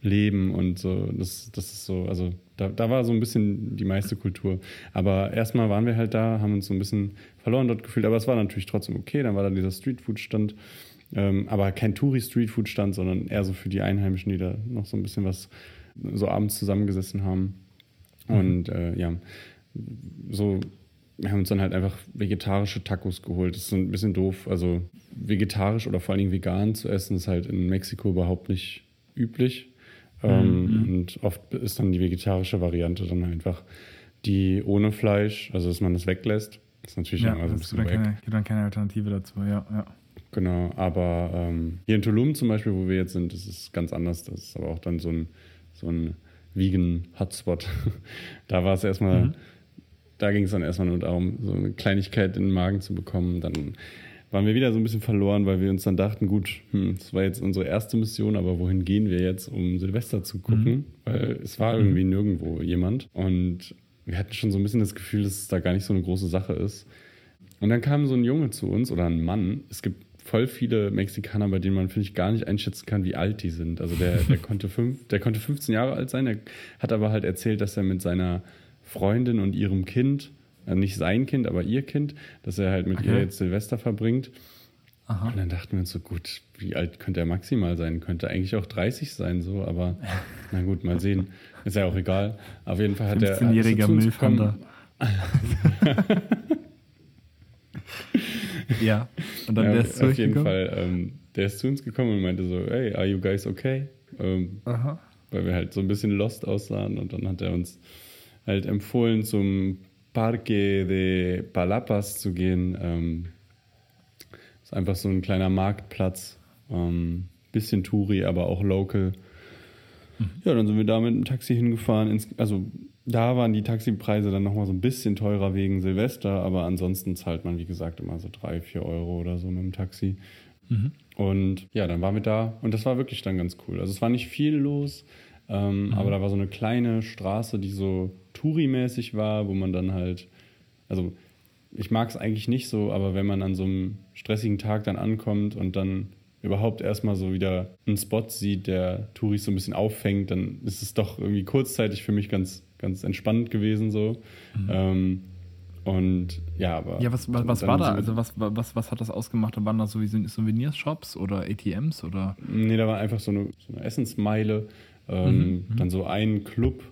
leben und so. Das, das ist so, also da, da war so ein bisschen die meiste Kultur. Aber erstmal waren wir halt da, haben uns so ein bisschen verloren dort gefühlt, aber es war natürlich trotzdem okay. Dann war da dieser Streetfood-Stand. Ähm, aber kein Touri-Streetfood-Stand, sondern eher so für die Einheimischen, die da noch so ein bisschen was so abends zusammengesessen haben. Mhm. Und äh, ja, so, wir haben uns dann halt einfach vegetarische Tacos geholt. Das ist ein bisschen doof. Also vegetarisch oder vor allen Dingen vegan zu essen ist halt in Mexiko überhaupt nicht üblich. Mhm. Ähm, und oft ist dann die vegetarische Variante dann einfach die ohne Fleisch, also dass man das weglässt. Das ist natürlich ja, immer so ein bisschen keine, gibt dann keine Alternative dazu, ja. ja. Genau, aber ähm, hier in Tulum zum Beispiel, wo wir jetzt sind, das ist ganz anders. Das ist aber auch dann so ein, so ein Vegan-Hotspot. da war es erstmal. Mhm da ging es dann erstmal nur darum, so eine Kleinigkeit in den Magen zu bekommen. Dann waren wir wieder so ein bisschen verloren, weil wir uns dann dachten, gut, hm, das war jetzt unsere erste Mission, aber wohin gehen wir jetzt, um Silvester zu gucken? Mhm. Weil es war irgendwie mhm. nirgendwo jemand. Und wir hatten schon so ein bisschen das Gefühl, dass es da gar nicht so eine große Sache ist. Und dann kam so ein Junge zu uns oder ein Mann. Es gibt voll viele Mexikaner, bei denen man, finde ich, gar nicht einschätzen kann, wie alt die sind. Also der, der, konnte fünf, der konnte 15 Jahre alt sein, der hat aber halt erzählt, dass er mit seiner Freundin und ihrem Kind, äh, nicht sein Kind, aber ihr Kind, dass er halt mit okay. ihr jetzt Silvester verbringt. Aha. Und dann dachten wir uns so, gut, wie alt könnte er maximal sein? Könnte eigentlich auch 30 sein, so, aber na gut, mal sehen. Ist ja auch egal. Auf jeden Fall hat er. 15-jähriger Müllfander. ja, und dann ja, der ist Auf jeden Fall, ähm, der ist zu uns gekommen und meinte so, hey, are you guys okay? Ähm, Aha. Weil wir halt so ein bisschen lost aussahen und dann hat er uns halt empfohlen, zum Parque de Palapas zu gehen. Ähm, ist einfach so ein kleiner Marktplatz. Ähm, bisschen Touri, aber auch local. Ja, dann sind wir da mit dem Taxi hingefahren. Ins, also da waren die Taxipreise dann nochmal so ein bisschen teurer wegen Silvester, aber ansonsten zahlt man, wie gesagt, immer so drei, vier Euro oder so mit dem Taxi. Mhm. Und ja, dann waren wir da und das war wirklich dann ganz cool. Also es war nicht viel los, ähm, mhm. aber da war so eine kleine Straße, die so Touri-mäßig war, wo man dann halt, also ich mag es eigentlich nicht so, aber wenn man an so einem stressigen Tag dann ankommt und dann überhaupt erstmal so wieder einen Spot sieht, der Touris so ein bisschen auffängt, dann ist es doch irgendwie kurzzeitig für mich ganz, ganz entspannend gewesen so. Mhm. Ähm, Und ja, aber. Ja, was, was, was war da? Also, was, was, was hat das ausgemacht? Waren da so wie Souvenirshops oder ATMs oder? Nee, da war einfach so eine, so eine Essensmeile. Ähm, mhm, mhm, dann so ein Club,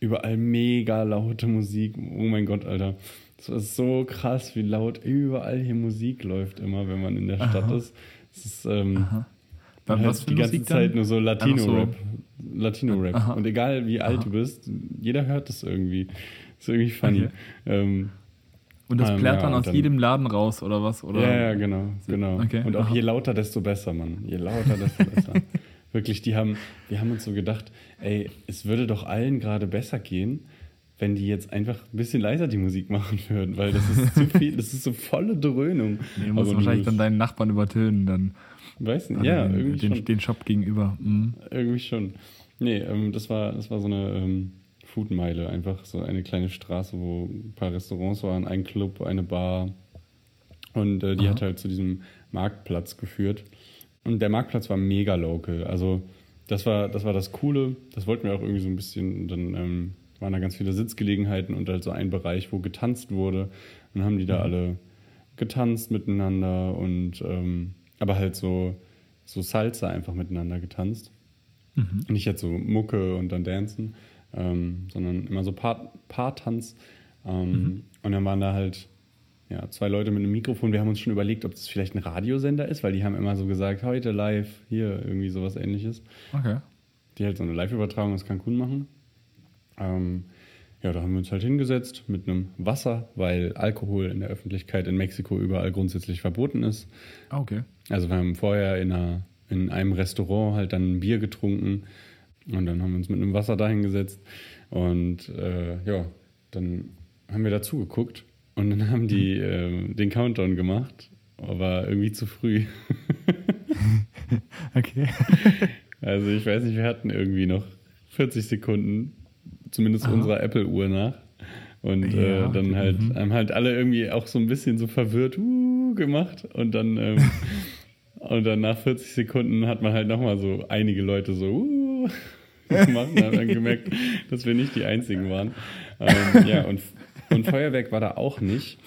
überall mega laute Musik. Oh mein Gott, Alter. Das ist so krass, wie laut überall hier Musik läuft, immer, wenn man in der Stadt Aha. ist. Es ist ähm, halt was die ganze Zeit nur so Latino-Rap. So. Latino-Rap. Und egal wie alt Aha. du bist, jeder hört das irgendwie. Ist irgendwie funny. Okay. Ähm, und das ähm, plärt dann ja, aus dann, jedem Laden raus, oder was? Oder? Ja, ja, genau. genau. Okay. Und auch Aha. je lauter, desto besser, Mann. Je lauter, desto besser. Wirklich, die haben, die haben uns so gedacht, ey, es würde doch allen gerade besser gehen, wenn die jetzt einfach ein bisschen leiser die Musik machen würden, weil das ist zu viel, das ist so volle Dröhnung. Nee, du musst wahrscheinlich dann deinen Nachbarn übertönen, dann. Weiß nicht, ja, den, irgendwie den, schon. Den Shop gegenüber. Mhm. Irgendwie schon. Nee, ähm, das, war, das war so eine ähm, Foodmeile, einfach so eine kleine Straße, wo ein paar Restaurants waren, ein Club, eine Bar. Und äh, die Aha. hat halt zu diesem Marktplatz geführt. Und der Marktplatz war mega local. Also das war, das war das Coole. Das wollten wir auch irgendwie so ein bisschen. Dann ähm, waren da ganz viele Sitzgelegenheiten und halt so ein Bereich, wo getanzt wurde. Und dann haben die da mhm. alle getanzt miteinander und ähm, aber halt so, so Salsa einfach miteinander getanzt. Mhm. Nicht jetzt so Mucke und dann Dancen, ähm, sondern immer so Paar-Tanz. Ähm, mhm. Und dann waren da halt ja, zwei Leute mit einem Mikrofon. Wir haben uns schon überlegt, ob das vielleicht ein Radiosender ist, weil die haben immer so gesagt, heute live, hier irgendwie sowas ähnliches. Okay. Die halt so eine Live-Übertragung aus Cancun machen. Ähm, ja, da haben wir uns halt hingesetzt mit einem Wasser, weil Alkohol in der Öffentlichkeit in Mexiko überall grundsätzlich verboten ist. Ah, okay. Also wir haben vorher in, einer, in einem Restaurant halt dann ein Bier getrunken und dann haben wir uns mit einem Wasser dahin gesetzt und äh, ja, dann haben wir dazu geguckt und dann haben die äh, den Countdown gemacht, aber irgendwie zu früh. okay. Also ich weiß nicht, wir hatten irgendwie noch 40 Sekunden, zumindest Aha. unserer Apple-Uhr nach. Und ja, äh, dann halt, mhm. haben halt alle irgendwie auch so ein bisschen so verwirrt uh, gemacht. Und dann, ähm, und dann nach 40 Sekunden hat man halt nochmal so einige Leute so uh, gemacht und haben dann gemerkt, dass wir nicht die einzigen waren. Ähm, ja, und, und Feuerwerk war da auch nicht.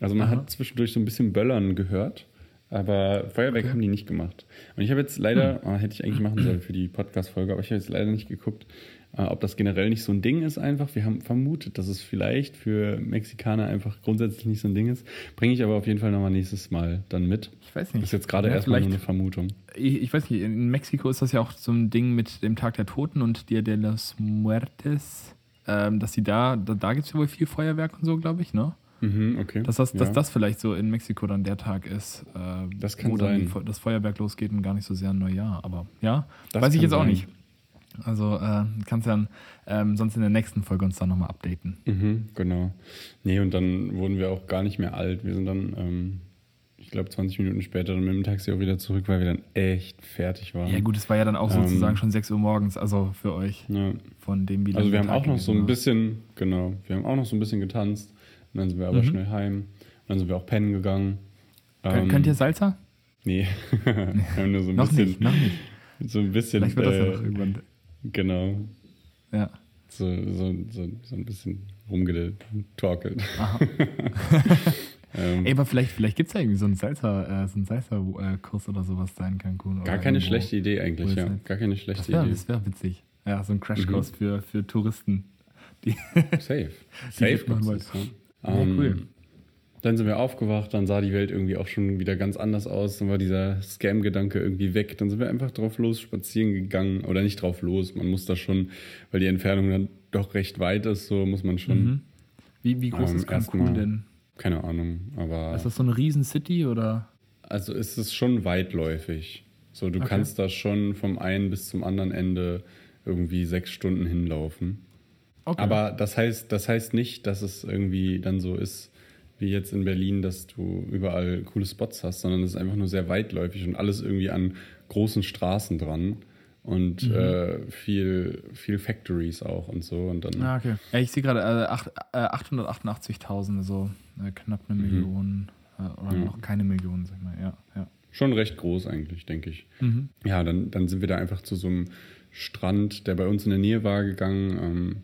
Also man Aha. hat zwischendurch so ein bisschen Böllern gehört. Aber Feuerwerk okay. haben die nicht gemacht. Und ich habe jetzt leider, oh, hätte ich eigentlich machen sollen für die Podcast-Folge, aber ich habe jetzt leider nicht geguckt, äh, ob das generell nicht so ein Ding ist einfach. Wir haben vermutet, dass es vielleicht für Mexikaner einfach grundsätzlich nicht so ein Ding ist. Bringe ich aber auf jeden Fall nochmal nächstes Mal dann mit. Ich weiß nicht. Das ist jetzt gerade ja, erstmal nur eine Vermutung. Ich, ich, weiß nicht, in Mexiko ist das ja auch so ein Ding mit dem Tag der Toten und Dia de los Muertes, ähm, dass sie da, da, da gibt es ja wohl viel Feuerwerk und so, glaube ich, ne? Mhm, okay. Dass das, ja. dass das vielleicht so in Mexiko dann der Tag ist, äh, das kann wo sein. dann das Feuerwerk losgeht und gar nicht so sehr ein Neujahr. Aber ja, das weiß ich jetzt sein. auch nicht. Also äh, kannst ja dann ähm, sonst in der nächsten Folge uns dann nochmal updaten. Mhm, genau. Nee, und dann wurden wir auch gar nicht mehr alt. Wir sind dann, ähm, ich glaube, 20 Minuten später dann mit dem Taxi auch wieder zurück, weil wir dann echt fertig waren. Ja gut, es war ja dann auch ähm, sozusagen schon 6 Uhr morgens, also für euch. Ja. Von dem wie Also wir haben auch noch so ein bisschen, genau, wir haben auch noch so ein bisschen getanzt. Und dann sind wir aber mhm. schnell heim. Und dann sind wir auch pennen gegangen. Kön ähm, könnt ihr Salsa? Nee. wir haben nur so ein noch bisschen. Nicht, noch nicht. So ein bisschen. Vielleicht wird das ja noch äh, irgendwann. Genau. Ja. So, so, so, so ein bisschen rumgetorkelt. ähm, Ey, aber vielleicht, vielleicht gibt es ja irgendwie so einen Salsa, äh, so Salsa-Kurs oder sowas da in Cancun. Gar keine irgendwo, schlechte Idee eigentlich, ja. Halt, Gar keine schlechte das wär, Idee. Das wäre witzig. Ja, so ein Crashkurs mhm. für, für Touristen. Die Safe. Safe. Machen wollen. Ja, um, cool. Dann sind wir aufgewacht, dann sah die Welt irgendwie auch schon wieder ganz anders aus. Dann war dieser Scam-Gedanke irgendwie weg. Dann sind wir einfach drauf los spazieren gegangen. Oder nicht drauf los, man muss da schon, weil die Entfernung dann doch recht weit ist, so muss man schon. Mhm. Wie, wie groß ähm, ist Cancun denn? Keine Ahnung, aber. Ist das so eine riesen City oder? Also ist es schon weitläufig. So, du okay. kannst da schon vom einen bis zum anderen Ende irgendwie sechs Stunden hinlaufen. Okay. Aber das heißt, das heißt nicht, dass es irgendwie dann so ist, wie jetzt in Berlin, dass du überall coole Spots hast, sondern es ist einfach nur sehr weitläufig und alles irgendwie an großen Straßen dran und mhm. äh, viel, viel Factories auch und so. Und dann, ah, okay. Ja, ich sehe gerade äh, äh, 888.000, so äh, knapp eine mhm. Million äh, oder ja. noch keine Million, sag ich mal. Ja, ja. Schon recht groß eigentlich, denke ich. Mhm. Ja, dann, dann sind wir da einfach zu so einem Strand, der bei uns in der Nähe war, gegangen. Ähm,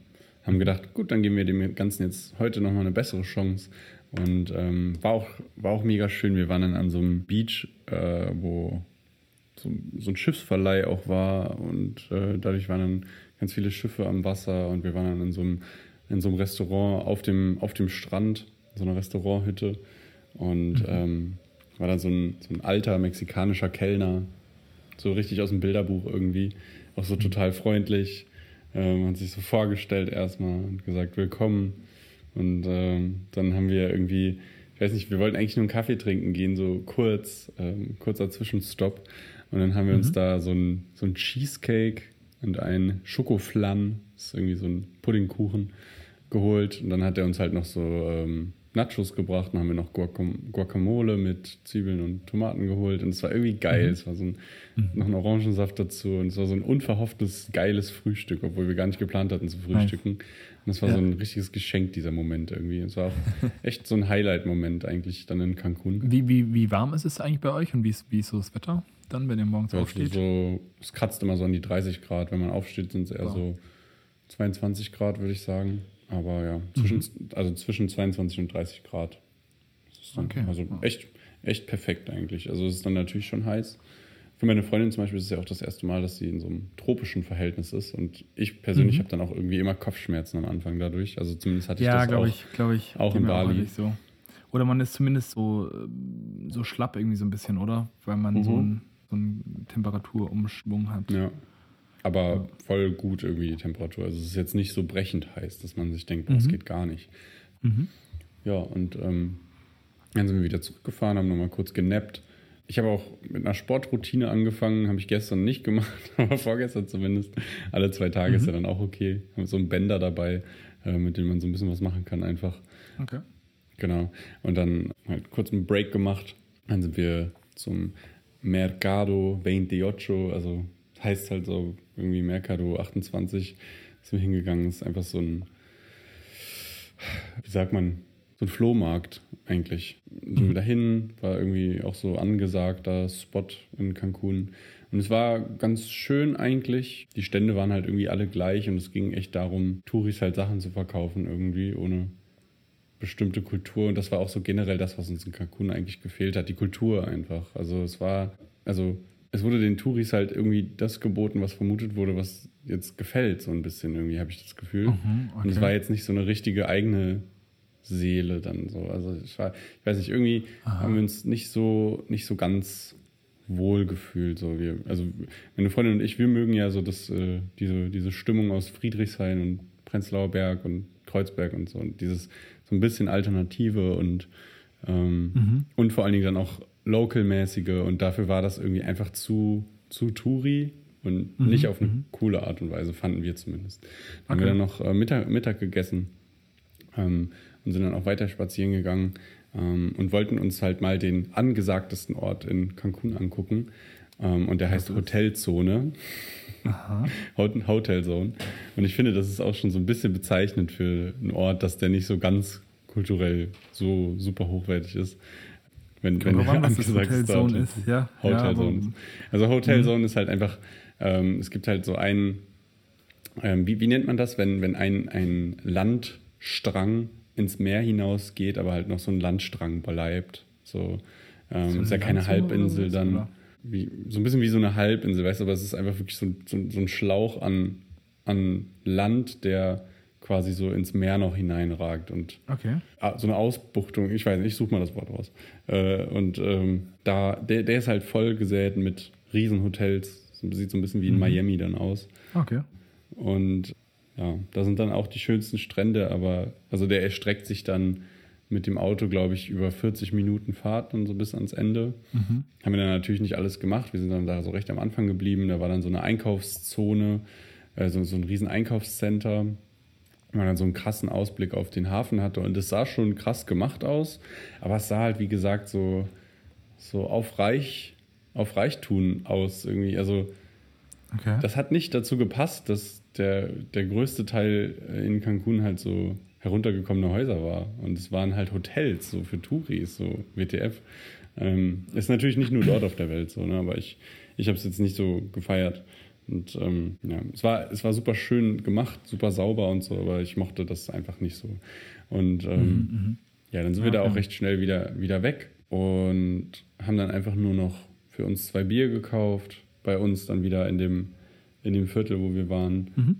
haben gedacht, gut, dann geben wir dem Ganzen jetzt heute nochmal eine bessere Chance. Und ähm, war, auch, war auch mega schön. Wir waren dann an so einem Beach, äh, wo so, so, ein Schiffsverleih auch war und äh, dadurch waren dann ganz viele Schiffe am Wasser und wir waren dann in so einem, in so einem Restaurant auf dem, auf dem Strand, so einer Restauranthütte und mhm. ähm, war dann so ein, so ein alter mexikanischer Kellner, so richtig aus dem Bilderbuch irgendwie, auch so total freundlich, ähm, hat sich so vorgestellt erstmal und gesagt, willkommen. Und ähm, dann haben wir irgendwie, ich weiß nicht, wir wollten eigentlich nur einen Kaffee trinken gehen, so kurz, ähm, kurzer Zwischenstopp. Und dann haben wir mhm. uns da so ein, so ein Cheesecake und ein Schokoflan, das ist irgendwie so ein Puddingkuchen, geholt. Und dann hat er uns halt noch so ähm, Nachos gebracht. Dann haben wir noch Guacamole mit Zwiebeln und Tomaten geholt. Und es war irgendwie geil. Mhm. Es war so ein, mhm. noch ein Orangensaft dazu. Und es war so ein unverhofftes, geiles Frühstück, obwohl wir gar nicht geplant hatten zu frühstücken. Nice. Und es war ja. so ein richtiges Geschenk, dieser Moment irgendwie. Es war auch echt so ein Highlight-Moment eigentlich dann in Cancun. Wie, wie, wie warm ist es eigentlich bei euch und wie ist, wie ist so das Wetter dann, wenn ihr morgens ja, aufsteht? So, es kratzt immer so an die 30 Grad. Wenn man aufsteht, sind es eher wow. so 22 Grad, würde ich sagen. Aber ja, zwischen, mhm. also zwischen 22 und 30 Grad. okay. Also echt, echt perfekt eigentlich. Also es ist dann natürlich schon heiß. Für meine Freundin zum Beispiel ist es ja auch das erste Mal, dass sie in so einem tropischen Verhältnis ist. Und ich persönlich mhm. habe dann auch irgendwie immer Kopfschmerzen am Anfang dadurch. Also zumindest hatte ich ja, das auch, ich, ich, auch in Bali. so. Oder man ist zumindest so, ähm, so schlapp irgendwie so ein bisschen, oder? Weil man mhm. so, einen, so einen Temperaturumschwung hat. Ja. Aber voll gut irgendwie die Temperatur. Also es ist jetzt nicht so brechend heiß, dass man sich denkt, das mhm. geht gar nicht. Mhm. Ja, und ähm, dann sind wir wieder zurückgefahren, haben nochmal kurz genappt. Ich habe auch mit einer Sportroutine angefangen, habe ich gestern nicht gemacht, aber vorgestern zumindest. Alle zwei Tage mhm. ist ja dann auch okay. Haben so einen Bänder dabei, äh, mit dem man so ein bisschen was machen kann einfach. Okay. Genau. Und dann halt kurz einen Break gemacht. Dann sind wir zum Mercado 28, also heißt halt so irgendwie Mercado 28 sind wir hingegangen. Ist einfach so ein, wie sagt man, so ein Flohmarkt eigentlich. Sind wir mhm. dahin, war irgendwie auch so angesagter Spot in Cancun. Und es war ganz schön eigentlich. Die Stände waren halt irgendwie alle gleich und es ging echt darum, Touris halt Sachen zu verkaufen irgendwie ohne bestimmte Kultur. Und das war auch so generell das, was uns in Cancun eigentlich gefehlt hat, die Kultur einfach. Also es war, also es wurde den Touris halt irgendwie das geboten, was vermutet wurde, was jetzt gefällt, so ein bisschen irgendwie, habe ich das Gefühl. Mhm, okay. Und es war jetzt nicht so eine richtige eigene Seele dann so. Also ich, war, ich weiß nicht, irgendwie Aha. haben wir uns nicht so, nicht so ganz wohl gefühlt. So. Wir, also meine Freundin und ich, wir mögen ja so das, äh, diese, diese Stimmung aus Friedrichshain und Prenzlauer Berg und Kreuzberg und so. Und dieses so ein bisschen Alternative und, ähm, mhm. und vor allen Dingen dann auch Local-mäßige und dafür war das irgendwie einfach zu, zu Touri und mhm. nicht auf eine mhm. coole Art und Weise, fanden wir zumindest. Dann okay. haben wir dann noch äh, Mittag, Mittag gegessen ähm, und sind dann auch weiter spazieren gegangen ähm, und wollten uns halt mal den angesagtesten Ort in Cancun angucken. Ähm, und der heißt Hotelzone. Aha. Hotelzone. Und ich finde, das ist auch schon so ein bisschen bezeichnend für einen Ort, dass der nicht so ganz kulturell so super hochwertig ist. Wenn, wenn der angesagt Hotelzone ist, ja. Hotelzone. Ja, also Hotelzone mhm. ist halt einfach, ähm, es gibt halt so einen, ähm, wie, wie nennt man das, wenn, wenn ein, ein Landstrang ins Meer hinausgeht, aber halt noch so ein Landstrang bleibt. So, ähm, so ist ja keine Halbinsel dann. Wie, so ein bisschen wie so eine Halbinsel, weißt du, aber es ist einfach wirklich so, so, so ein Schlauch an, an Land, der quasi so ins Meer noch hineinragt und okay. Ah, so eine Ausbuchtung, ich weiß nicht, ich suche mal das Wort raus. Äh, und ähm, da, der, der ist halt voll gesät mit Riesenhotels. Sieht so ein bisschen wie in mhm. Miami dann aus. Okay. Und ja, da sind dann auch die schönsten Strände, aber also der erstreckt sich dann mit dem Auto, glaube ich, über 40 Minuten Fahrt und so bis ans Ende. Mhm. Haben wir dann natürlich nicht alles gemacht. Wir sind dann da so recht am Anfang geblieben. Da war dann so eine Einkaufszone, also so ein riesen Einkaufscenter man dann so einen krassen Ausblick auf den Hafen hatte. Und es sah schon krass gemacht aus, aber es sah halt, wie gesagt, so, so auf, Reich, auf Reichtun aus irgendwie. Also okay. das hat nicht dazu gepasst, dass der, der größte Teil in Cancun halt so heruntergekommene Häuser war. Und es waren halt Hotels, so für Touris, so WTF. Ähm, ist natürlich nicht nur dort auf der Welt so, ne? aber ich, ich habe es jetzt nicht so gefeiert. Und ähm, ja, es war, es war super schön gemacht, super sauber und so, aber ich mochte das einfach nicht so. Und ähm, mhm, mhm. ja, dann sind wir da auch recht schnell wieder, wieder weg und haben dann einfach nur noch für uns zwei Bier gekauft, bei uns dann wieder in dem, in dem Viertel, wo wir waren. Mhm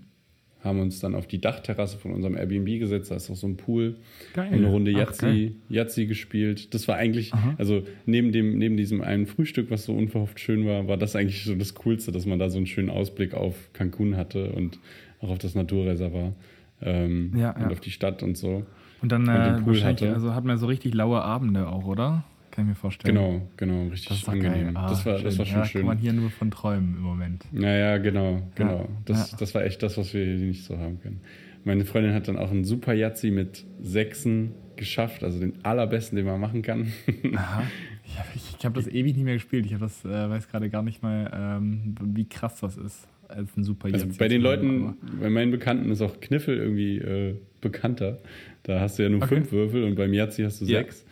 haben uns dann auf die Dachterrasse von unserem Airbnb gesetzt, da ist auch so ein Pool. Geil. Und eine Runde Yahtzee gespielt. Das war eigentlich, Aha. also neben, dem, neben diesem einen Frühstück, was so unverhofft schön war, war das eigentlich so das Coolste, dass man da so einen schönen Ausblick auf Cancun hatte und auch auf das Naturreservoir ähm, ja, ja. und auf die Stadt und so. Und dann und äh, hatte. also hat man so richtig laue Abende auch, oder? Kann ich mir vorstellen. Genau, genau, richtig das angenehm. Ah, das, war, das war schon ja, schön. kann man hier nur von träumen im Moment. Naja, genau, genau. Ja, das, ja. das war echt das, was wir hier nicht so haben können. Meine Freundin hat dann auch einen super Yazzi mit Sechsen geschafft, also den allerbesten, den man machen kann. Aha. Ich habe hab das ewig nicht mehr gespielt. Ich das, äh, weiß gerade gar nicht mal, ähm, wie krass das ist. Als ein super also Bei den Leuten, bei meinen Bekannten ist auch Kniffel irgendwie äh, bekannter. Da hast du ja nur okay. fünf Würfel und beim Yazzi hast du sechs.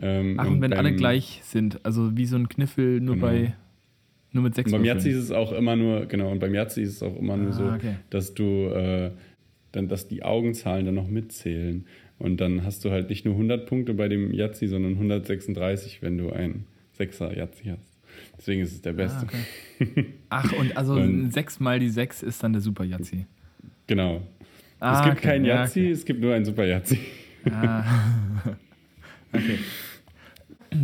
Ähm, Ach, und, wenn beim, alle gleich sind, also wie so ein Kniffel nur genau. bei nur mit sechs und Beim Yazzi ist es auch immer nur, genau, und beim Yazzi ist es auch immer nur ah, so, okay. dass du äh, dann, dass die Augenzahlen dann noch mitzählen. Und dann hast du halt nicht nur 100 Punkte bei dem Yazzi, sondern 136, wenn du ein Sechser Yazzi hast. Deswegen ist es der beste. Ah, okay. Ach, und also und, sechs mal die sechs ist dann der Super Yazzi. Genau. Ah, es gibt okay, kein Yazzi, ja, okay. es gibt nur ein Super Yazzi. Ah. okay.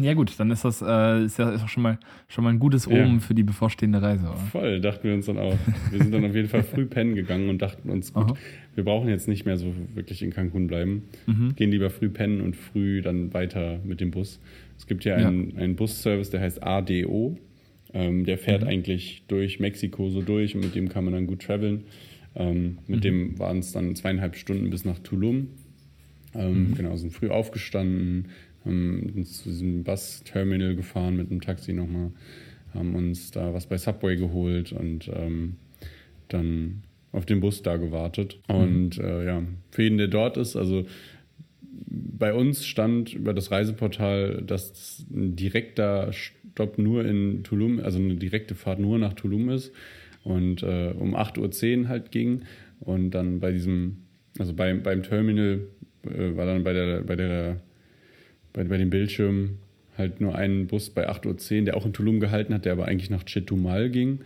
Ja gut, dann ist das äh, ist ja auch schon mal, schon mal ein gutes Omen ja. für die bevorstehende Reise. Oder? Voll, dachten wir uns dann auch. Wir sind dann auf jeden Fall früh pennen gegangen und dachten uns, gut, Aha. wir brauchen jetzt nicht mehr so wirklich in Cancun bleiben. Mhm. Gehen lieber früh pennen und früh dann weiter mit dem Bus. Es gibt hier ja. einen, einen Busservice, der heißt ADO. Ähm, der fährt mhm. eigentlich durch Mexiko so durch und mit dem kann man dann gut traveln. Ähm, mit mhm. dem waren es dann zweieinhalb Stunden bis nach Tulum. Ähm, mhm. Genau, sind früh aufgestanden, haben zu diesem Bus-Terminal gefahren mit einem Taxi nochmal, haben uns da was bei Subway geholt und ähm, dann auf den Bus da gewartet. Mhm. Und äh, ja, für jeden, der dort ist, also bei uns stand über das Reiseportal, dass ein direkter Stopp nur in Tulum, also eine direkte Fahrt nur nach Tulum ist und äh, um 8.10 Uhr halt ging. Und dann bei diesem, also beim, beim Terminal äh, war dann bei der, bei der bei, bei dem Bildschirm halt nur ein Bus bei 8.10 Uhr, der auch in Tulum gehalten hat, der aber eigentlich nach Chetumal ging.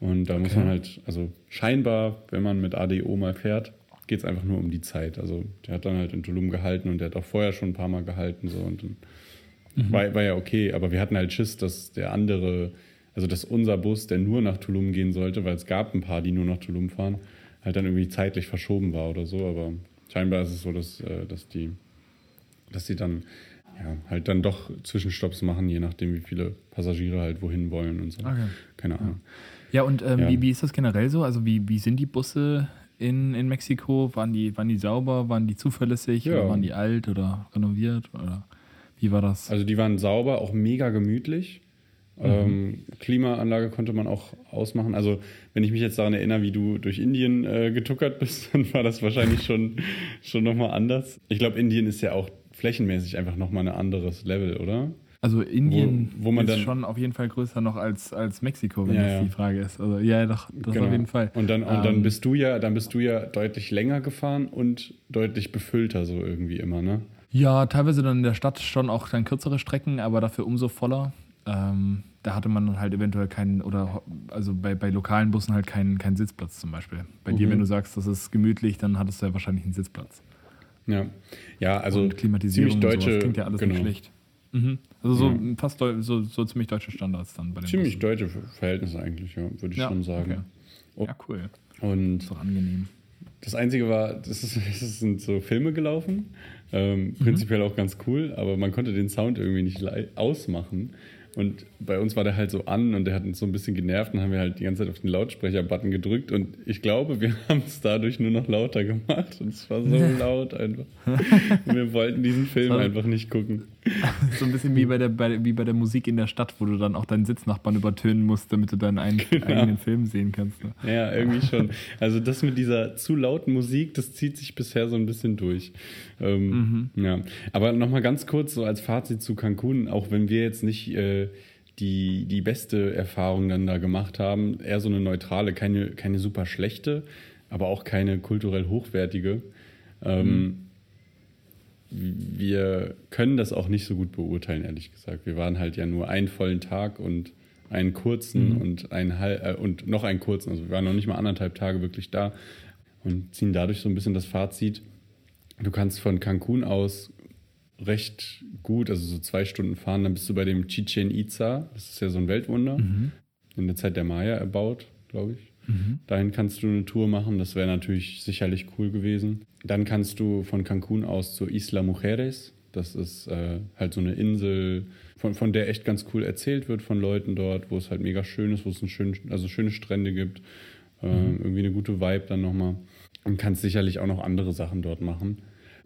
Und da okay. muss man halt, also scheinbar, wenn man mit ADO mal fährt, geht es einfach nur um die Zeit. Also der hat dann halt in Tulum gehalten und der hat auch vorher schon ein paar Mal gehalten. So, und dann mhm. war, war ja okay, aber wir hatten halt Schiss, dass der andere, also dass unser Bus, der nur nach Tulum gehen sollte, weil es gab ein paar, die nur nach Tulum fahren, halt dann irgendwie zeitlich verschoben war oder so. Aber scheinbar ist es so, dass, äh, dass die, dass die dann ja, halt dann doch Zwischenstopps machen, je nachdem, wie viele Passagiere halt wohin wollen und so. Okay. Keine Ahnung. Ja, und ähm, ja. Wie, wie ist das generell so? Also wie, wie sind die Busse in, in Mexiko? Waren die, waren die sauber? Waren die zuverlässig? Ja. Oder waren die alt oder renoviert? Oder wie war das? Also die waren sauber, auch mega gemütlich. Mhm. Ähm, Klimaanlage konnte man auch ausmachen. Also, wenn ich mich jetzt daran erinnere, wie du durch Indien äh, getuckert bist, dann war das wahrscheinlich schon, schon nochmal anders. Ich glaube, Indien ist ja auch flächenmäßig einfach nochmal ein anderes Level, oder? Also Indien wo, wo man ist dann, schon auf jeden Fall größer noch als, als Mexiko, wenn ja, das die Frage ist. Also ja, doch, das genau. auf jeden Fall. Und dann, und ähm, dann bist du ja, dann bist du ja deutlich länger gefahren und deutlich befüllter so irgendwie immer, ne? Ja, teilweise dann in der Stadt schon auch dann kürzere Strecken, aber dafür umso voller. Ähm, da hatte man dann halt eventuell keinen, oder also bei, bei lokalen Bussen halt keinen, keinen Sitzplatz zum Beispiel. Bei mhm. dir, wenn du sagst, das ist gemütlich, dann hattest du ja wahrscheinlich einen Sitzplatz. Ja, ja also und Klimatisierung ziemlich deutsche, klingt ja alles genau. nicht schlecht. Mhm. Also so ja. fast so, so ziemlich deutsche Standards dann bei den Ziemlich Bussen. deutsche Verhältnisse eigentlich, ja, würde ich ja, schon sagen. Okay. Oh. Ja, cool. Und das ist doch angenehm. Das Einzige war, das, ist, das sind so Filme gelaufen. Ähm, mhm. Prinzipiell auch ganz cool, aber man konnte den Sound irgendwie nicht ausmachen. Und bei uns war der halt so an und der hat uns so ein bisschen genervt und haben wir halt die ganze Zeit auf den Lautsprecher-Button gedrückt und ich glaube, wir haben es dadurch nur noch lauter gemacht und es war so laut einfach. Und wir wollten diesen Film einfach nicht gucken. So ein bisschen wie bei, der, bei, wie bei der Musik in der Stadt, wo du dann auch deinen Sitznachbarn übertönen musst, damit du deinen einen, genau. eigenen Film sehen kannst. Ne? Ja, irgendwie schon. Also das mit dieser zu lauten Musik, das zieht sich bisher so ein bisschen durch. Ähm, mhm. Ja, aber nochmal ganz kurz so als Fazit zu Cancun, auch wenn wir jetzt nicht... Äh, die, die beste Erfahrung dann da gemacht haben. Eher so eine neutrale, keine, keine super schlechte, aber auch keine kulturell hochwertige. Ähm, mhm. Wir können das auch nicht so gut beurteilen, ehrlich gesagt. Wir waren halt ja nur einen vollen Tag und einen kurzen mhm. und, einen, äh, und noch einen kurzen. Also wir waren noch nicht mal anderthalb Tage wirklich da und ziehen dadurch so ein bisschen das Fazit. Du kannst von Cancun aus recht gut, also so zwei Stunden fahren, dann bist du bei dem Chichen Itza. Das ist ja so ein Weltwunder. Mhm. In der Zeit der Maya erbaut, glaube ich. Mhm. Dahin kannst du eine Tour machen. Das wäre natürlich sicherlich cool gewesen. Dann kannst du von Cancun aus zur Isla Mujeres. Das ist äh, halt so eine Insel, von, von der echt ganz cool erzählt wird von Leuten dort, wo es halt mega schön ist, wo es ein schön, also schöne Strände gibt. Äh, mhm. Irgendwie eine gute Vibe dann nochmal. Und kannst sicherlich auch noch andere Sachen dort machen.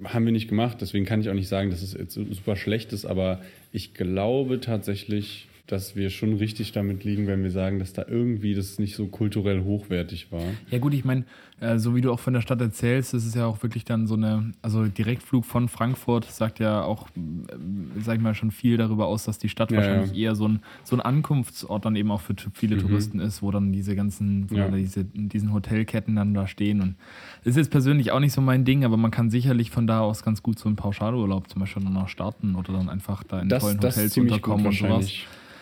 Haben wir nicht gemacht, deswegen kann ich auch nicht sagen, dass es jetzt super schlecht ist, aber ich glaube tatsächlich, dass wir schon richtig damit liegen, wenn wir sagen, dass da irgendwie das nicht so kulturell hochwertig war. Ja gut, ich meine, äh, so wie du auch von der Stadt erzählst, das ist ja auch wirklich dann so eine, also Direktflug von Frankfurt sagt ja auch, äh, sag ich mal, schon viel darüber aus, dass die Stadt ja, wahrscheinlich ja. eher so ein, so ein Ankunftsort dann eben auch für viele mhm. Touristen ist, wo dann diese ganzen, ja. diese, diesen Hotelketten dann da stehen. Und das ist jetzt persönlich auch nicht so mein Ding, aber man kann sicherlich von da aus ganz gut so einen Pauschalurlaub zum Beispiel noch starten oder dann einfach da in das, tollen Hotels unterkommen und sowas.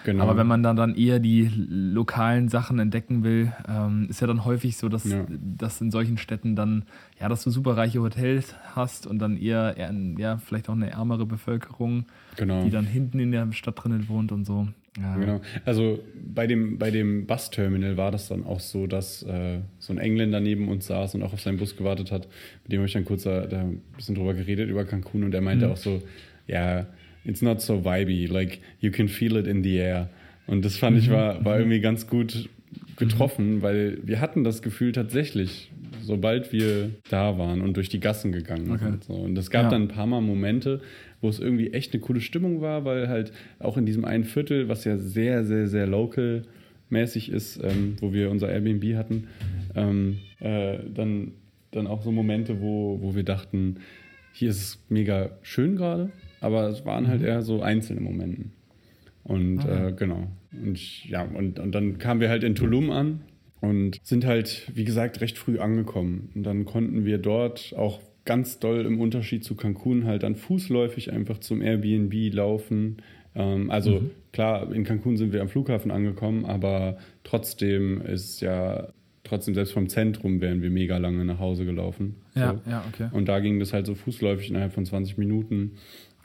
Genau. Aber wenn man dann, dann eher die lokalen Sachen entdecken will, ähm, ist ja dann häufig so, dass, ja. dass in solchen Städten dann, ja, dass du superreiche Hotels hast und dann eher, eher ja, vielleicht auch eine ärmere Bevölkerung, genau. die dann hinten in der Stadt drinnen wohnt und so. Ja. Genau. Also bei dem, bei dem Busterminal war das dann auch so, dass äh, so ein Engländer neben uns saß und auch auf seinen Bus gewartet hat. Mit dem habe ich dann kurz da, da ein bisschen drüber geredet, über Cancun und er meinte mhm. auch so, ja, it's not so vibey, like you can feel it in the air. Und das fand ich mhm. war, war irgendwie ganz gut getroffen, weil wir hatten das Gefühl tatsächlich, sobald wir da waren und durch die Gassen gegangen okay. sind. So. Und es gab ja. dann ein paar Mal Momente, wo es irgendwie echt eine coole Stimmung war, weil halt auch in diesem einen Viertel, was ja sehr, sehr, sehr local mäßig ist, ähm, wo wir unser Airbnb hatten, ähm, äh, dann, dann auch so Momente, wo, wo wir dachten, hier ist es mega schön gerade, aber es waren halt mhm. eher so einzelne Momente. Und ah, äh, genau. Und ja, und, und dann kamen wir halt in Tulum an und sind halt, wie gesagt, recht früh angekommen. Und dann konnten wir dort auch ganz doll im Unterschied zu Cancun halt dann fußläufig einfach zum Airbnb laufen. Ähm, also mhm. klar, in Cancun sind wir am Flughafen angekommen, aber trotzdem ist ja trotzdem selbst vom Zentrum wären wir mega lange nach Hause gelaufen. Ja, so. ja, okay. Und da ging das halt so fußläufig innerhalb von 20 Minuten.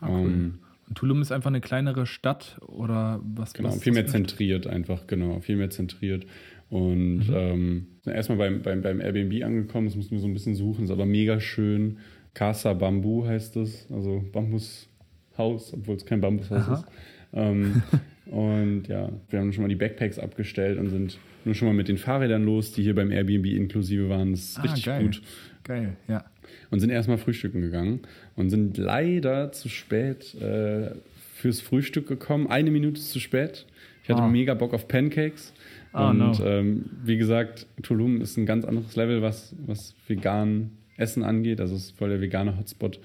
Ah, cool. um, und Tulum ist einfach eine kleinere Stadt oder was? Genau, was viel mehr zentriert einfach, genau, viel mehr zentriert. Und mhm. ähm, erstmal beim, beim, beim Airbnb angekommen, das mussten wir so ein bisschen suchen, ist aber mega schön. Casa Bambu heißt es, also Bambushaus, obwohl es kein Bambushaus Aha. ist. Ähm, und ja, wir haben schon mal die Backpacks abgestellt und sind nur schon mal mit den Fahrrädern los, die hier beim Airbnb inklusive waren. Das ist ah, richtig geil. gut. Geil, ja und sind erstmal frühstücken gegangen und sind leider zu spät äh, fürs Frühstück gekommen. Eine Minute zu spät. Ich hatte oh. mega Bock auf Pancakes. Oh, und no. ähm, wie gesagt, Tulum ist ein ganz anderes Level, was, was vegan Essen angeht. Also es ist voll der vegane Hotspot.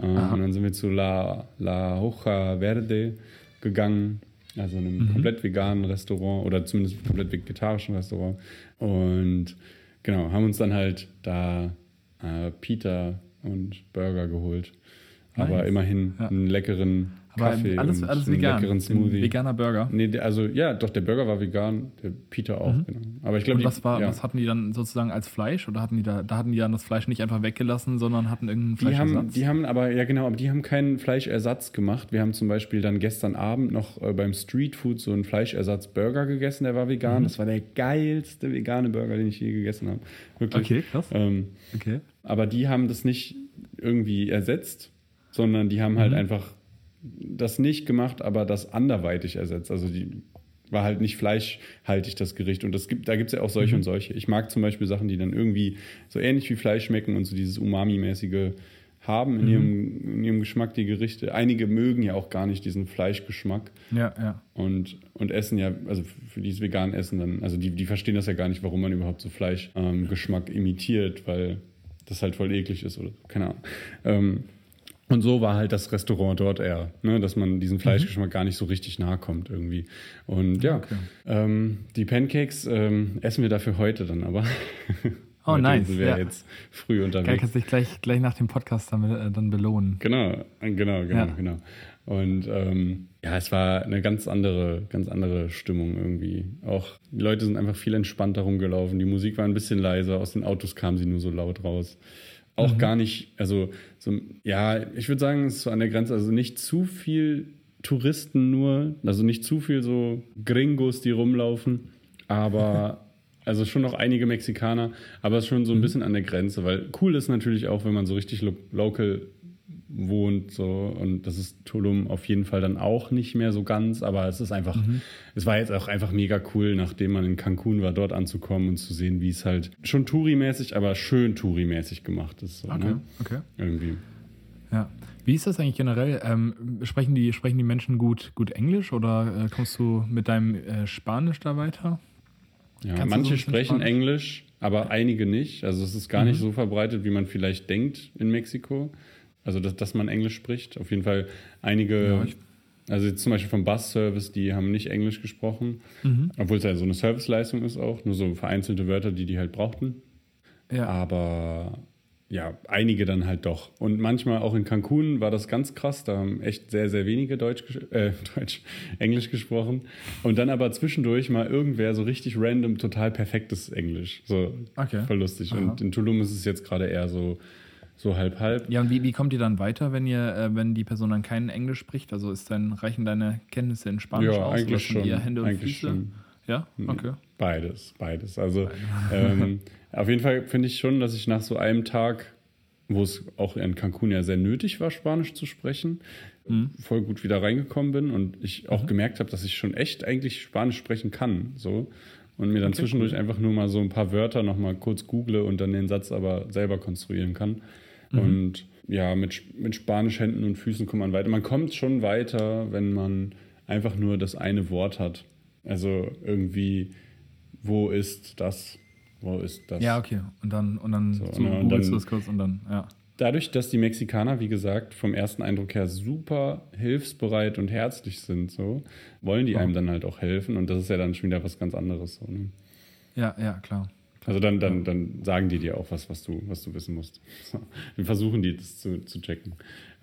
Ähm, und dann sind wir zu La, La Hoja Verde gegangen. Also einem mhm. komplett veganen Restaurant oder zumindest komplett vegetarischen Restaurant. Und genau, haben uns dann halt da äh, Pita und Burger geholt. Nice. Aber immerhin ja. einen leckeren Kaffee alles, alles einen vegan. leckeren Smoothie. Veganer Burger? Nee, also ja, doch, der Burger war vegan, der Peter auch, mhm. genau. Aber ich glaube, was, war, ja. was hatten die dann sozusagen als Fleisch? Oder hatten die da, da hatten die dann das Fleisch nicht einfach weggelassen, sondern hatten irgendeinen Fleischersatz? Die haben, die haben aber, ja genau, aber die haben keinen Fleischersatz gemacht. Wir haben zum Beispiel dann gestern Abend noch äh, beim Streetfood so einen Fleischersatz-Burger gegessen, der war vegan. Mhm. Das war der geilste vegane Burger, den ich je gegessen habe. Wirklich. Okay, krass. Ähm, okay. Aber die haben das nicht irgendwie ersetzt, sondern die haben halt mhm. einfach das nicht gemacht, aber das anderweitig ersetzt. Also die war halt nicht fleischhaltig, das Gericht. Und das gibt, da gibt es ja auch solche mhm. und solche. Ich mag zum Beispiel Sachen, die dann irgendwie so ähnlich wie Fleisch schmecken und so dieses Umami-mäßige haben in, mhm. ihrem, in ihrem Geschmack, die Gerichte. Einige mögen ja auch gar nicht diesen Fleischgeschmack. Ja, ja. Und, und essen ja, also für dieses vegan Essen dann, also die, die verstehen das ja gar nicht, warum man überhaupt so Fleischgeschmack ähm, imitiert, weil das halt voll eklig ist oder keine Ahnung. Ähm, Und so war halt das Restaurant dort eher, ne, dass man diesen Fleischgeschmack mhm. gar nicht so richtig nahe kommt irgendwie. Und ja, okay. ähm, die Pancakes ähm, essen wir dafür heute dann aber. Oh, nice. Sind wir ja. jetzt früh unterwegs. Geil, kannst dich gleich, gleich nach dem Podcast damit, äh, dann belohnen. Genau, genau, genau, ja. genau. Und ähm, ja, es war eine ganz andere, ganz andere Stimmung irgendwie. Auch die Leute sind einfach viel entspannter rumgelaufen. Die Musik war ein bisschen leiser. Aus den Autos kam sie nur so laut raus auch mhm. gar nicht, also so, ja, ich würde sagen, es ist so an der Grenze, also nicht zu viel Touristen nur, also nicht zu viel so Gringos, die rumlaufen, aber also schon noch einige Mexikaner, aber es ist schon so ein mhm. bisschen an der Grenze, weil cool ist natürlich auch, wenn man so richtig lo local wohnt. So. Und das ist Tulum auf jeden Fall dann auch nicht mehr so ganz, aber es ist einfach, mhm. es war jetzt auch einfach mega cool, nachdem man in Cancun war, dort anzukommen und zu sehen, wie es halt schon Touri-mäßig, aber schön Touri-mäßig gemacht ist. So, okay, ne? okay. Irgendwie. Ja. Wie ist das eigentlich generell? Ähm, sprechen, die, sprechen die Menschen gut, gut Englisch oder äh, kommst du mit deinem äh, Spanisch da weiter? Ja, Kannst manche so sprechen Spanisch? Englisch, aber einige nicht. Also es ist gar mhm. nicht so verbreitet, wie man vielleicht denkt in Mexiko. Also, dass, dass man Englisch spricht. Auf jeden Fall einige, ja, also zum Beispiel vom Bus-Service, die haben nicht Englisch gesprochen, mhm. obwohl es ja so eine Serviceleistung ist auch, nur so vereinzelte Wörter, die die halt brauchten. Ja. Aber ja, einige dann halt doch. Und manchmal auch in Cancun war das ganz krass. Da haben echt sehr, sehr wenige Deutsch, äh, Deutsch, Englisch gesprochen. Und dann aber zwischendurch mal irgendwer so richtig random, total perfektes Englisch. So okay. voll lustig. Aha. Und in Tulum ist es jetzt gerade eher so so halb halb. Ja, und wie, wie kommt ihr dann weiter, wenn ihr, äh, wenn die Person dann kein Englisch spricht? Also ist dann, reichen deine Kenntnisse in Spanisch ja, aus? Eigentlich schon. Ihr Hände und eigentlich Füße? Schon. Ja? Okay. Beides, beides. Also ähm, auf jeden Fall finde ich schon, dass ich nach so einem Tag, wo es auch in Cancun ja sehr nötig war, Spanisch zu sprechen, mhm. voll gut wieder reingekommen bin und ich auch mhm. gemerkt habe, dass ich schon echt eigentlich Spanisch sprechen kann. So und mir dann okay, zwischendurch cool. einfach nur mal so ein paar Wörter nochmal kurz google und dann den Satz aber selber konstruieren kann. Mhm. Und ja, mit, mit Spanisch Händen und Füßen kommt man weiter. Man kommt schon weiter, wenn man einfach nur das eine Wort hat. Also irgendwie, wo ist das? Wo ist das? Ja, okay. Und dann, und dann, so, so und dann, du das kurz und dann, ja. Dadurch, dass die Mexikaner, wie gesagt, vom ersten Eindruck her super hilfsbereit und herzlich sind, so, wollen die oh. einem dann halt auch helfen. Und das ist ja dann schon wieder was ganz anderes. So, ne? Ja, ja, klar. Also dann, dann, dann sagen die dir auch was, was du, was du wissen musst. So. Wir versuchen die das zu, zu checken.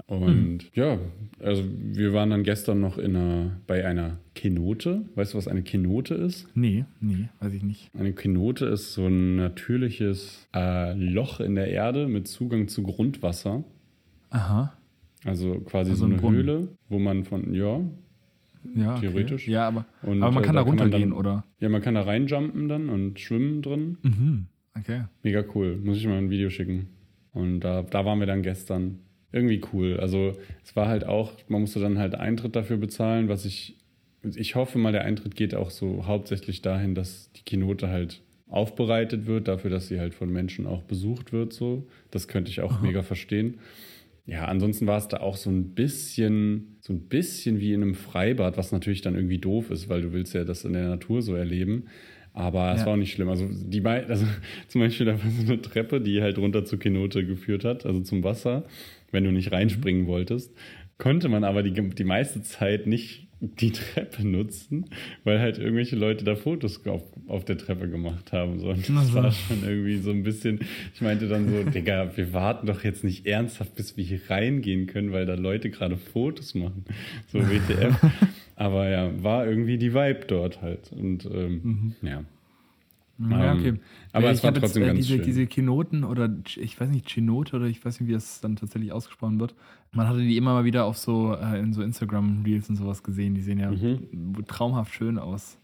Und mhm. ja, also wir waren dann gestern noch in einer, bei einer Kenote. Weißt du, was eine Kenote ist? Nee, nee, weiß ich nicht. Eine Kenote ist so ein natürliches äh, Loch in der Erde mit Zugang zu Grundwasser. Aha. Also quasi also so eine Höhle, wo man von, ja, ja, theoretisch. Okay. Ja, aber, und, aber man kann äh, da, da runtergehen, oder? Ja, man kann da reinjumpen dann und schwimmen drin. Mhm. Okay. Mega cool. Muss ich mal ein Video schicken. Und da, da waren wir dann gestern. Irgendwie cool. Also es war halt auch, man musste dann halt Eintritt dafür bezahlen, was ich, ich hoffe mal, der Eintritt geht auch so hauptsächlich dahin, dass die Kinote halt aufbereitet wird, dafür, dass sie halt von Menschen auch besucht wird. So. Das könnte ich auch Aha. mega verstehen. Ja, ansonsten war es da auch so ein bisschen, so ein bisschen wie in einem Freibad, was natürlich dann irgendwie doof ist, weil du willst ja das in der Natur so erleben. Aber es ja. war auch nicht schlimm. Also die also zum Beispiel da war so eine Treppe, die halt runter zur Kenote geführt hat, also zum Wasser, wenn du nicht reinspringen mhm. wolltest. Konnte man aber die, die meiste Zeit nicht die Treppe nutzen, weil halt irgendwelche Leute da Fotos auf, auf der Treppe gemacht haben. So. Und das also. war schon irgendwie so ein bisschen, ich meinte dann so, Digga, wir warten doch jetzt nicht ernsthaft, bis wir hier reingehen können, weil da Leute gerade Fotos machen. So WTF. Aber ja, war irgendwie die Vibe dort halt. Und ähm, mhm. ja. Ja, okay. Ähm, aber ich es war trotzdem jetzt, äh, diese, schön. Diese Kenoten oder ich weiß nicht, Chinote oder ich weiß nicht, wie das dann tatsächlich ausgesprochen wird. Man hatte die immer mal wieder auf so, äh, in so Instagram-Reels und sowas gesehen. Die sehen ja mhm. traumhaft schön aus.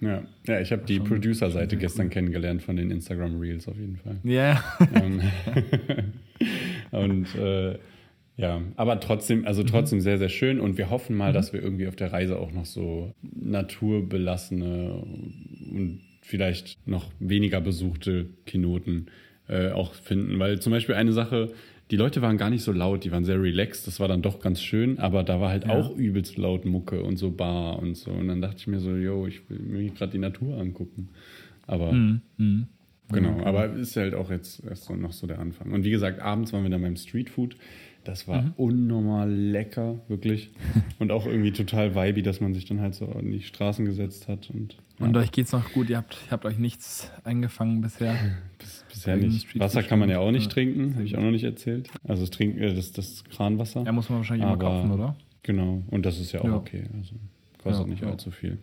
Ja, ja ich habe die Producer-Seite gestern cool. kennengelernt von den Instagram-Reels auf jeden Fall. Ja. Yeah. und äh, ja, aber trotzdem, also mhm. trotzdem mhm. sehr, sehr schön und wir hoffen mal, mhm. dass wir irgendwie auf der Reise auch noch so naturbelassene und vielleicht noch weniger besuchte Keynoten äh, auch finden. Weil zum Beispiel eine Sache, die Leute waren gar nicht so laut, die waren sehr relaxed, das war dann doch ganz schön, aber da war halt ja. auch übelst laut Mucke und so Bar und so. Und dann dachte ich mir so, yo, ich will mir gerade die Natur angucken. Aber. Mhm. Mhm. genau. Aber ist halt auch jetzt erst so noch so der Anfang. Und wie gesagt, abends waren wir dann beim Streetfood. Das war mhm. unnormal lecker, wirklich. und auch irgendwie total vibey, dass man sich dann halt so in die Straßen gesetzt hat. Und, ja. und euch geht's noch gut? Ihr habt, ihr habt euch nichts eingefangen bisher? Bis, bisher nicht. Wasser kann man ja auch nicht ja. trinken, habe ich auch noch nicht erzählt. Also das, Trink, äh, das, das Kranwasser. Ja, muss man wahrscheinlich Aber, immer kaufen, oder? Genau, und das ist ja auch ja. okay. Also kostet nicht allzu viel.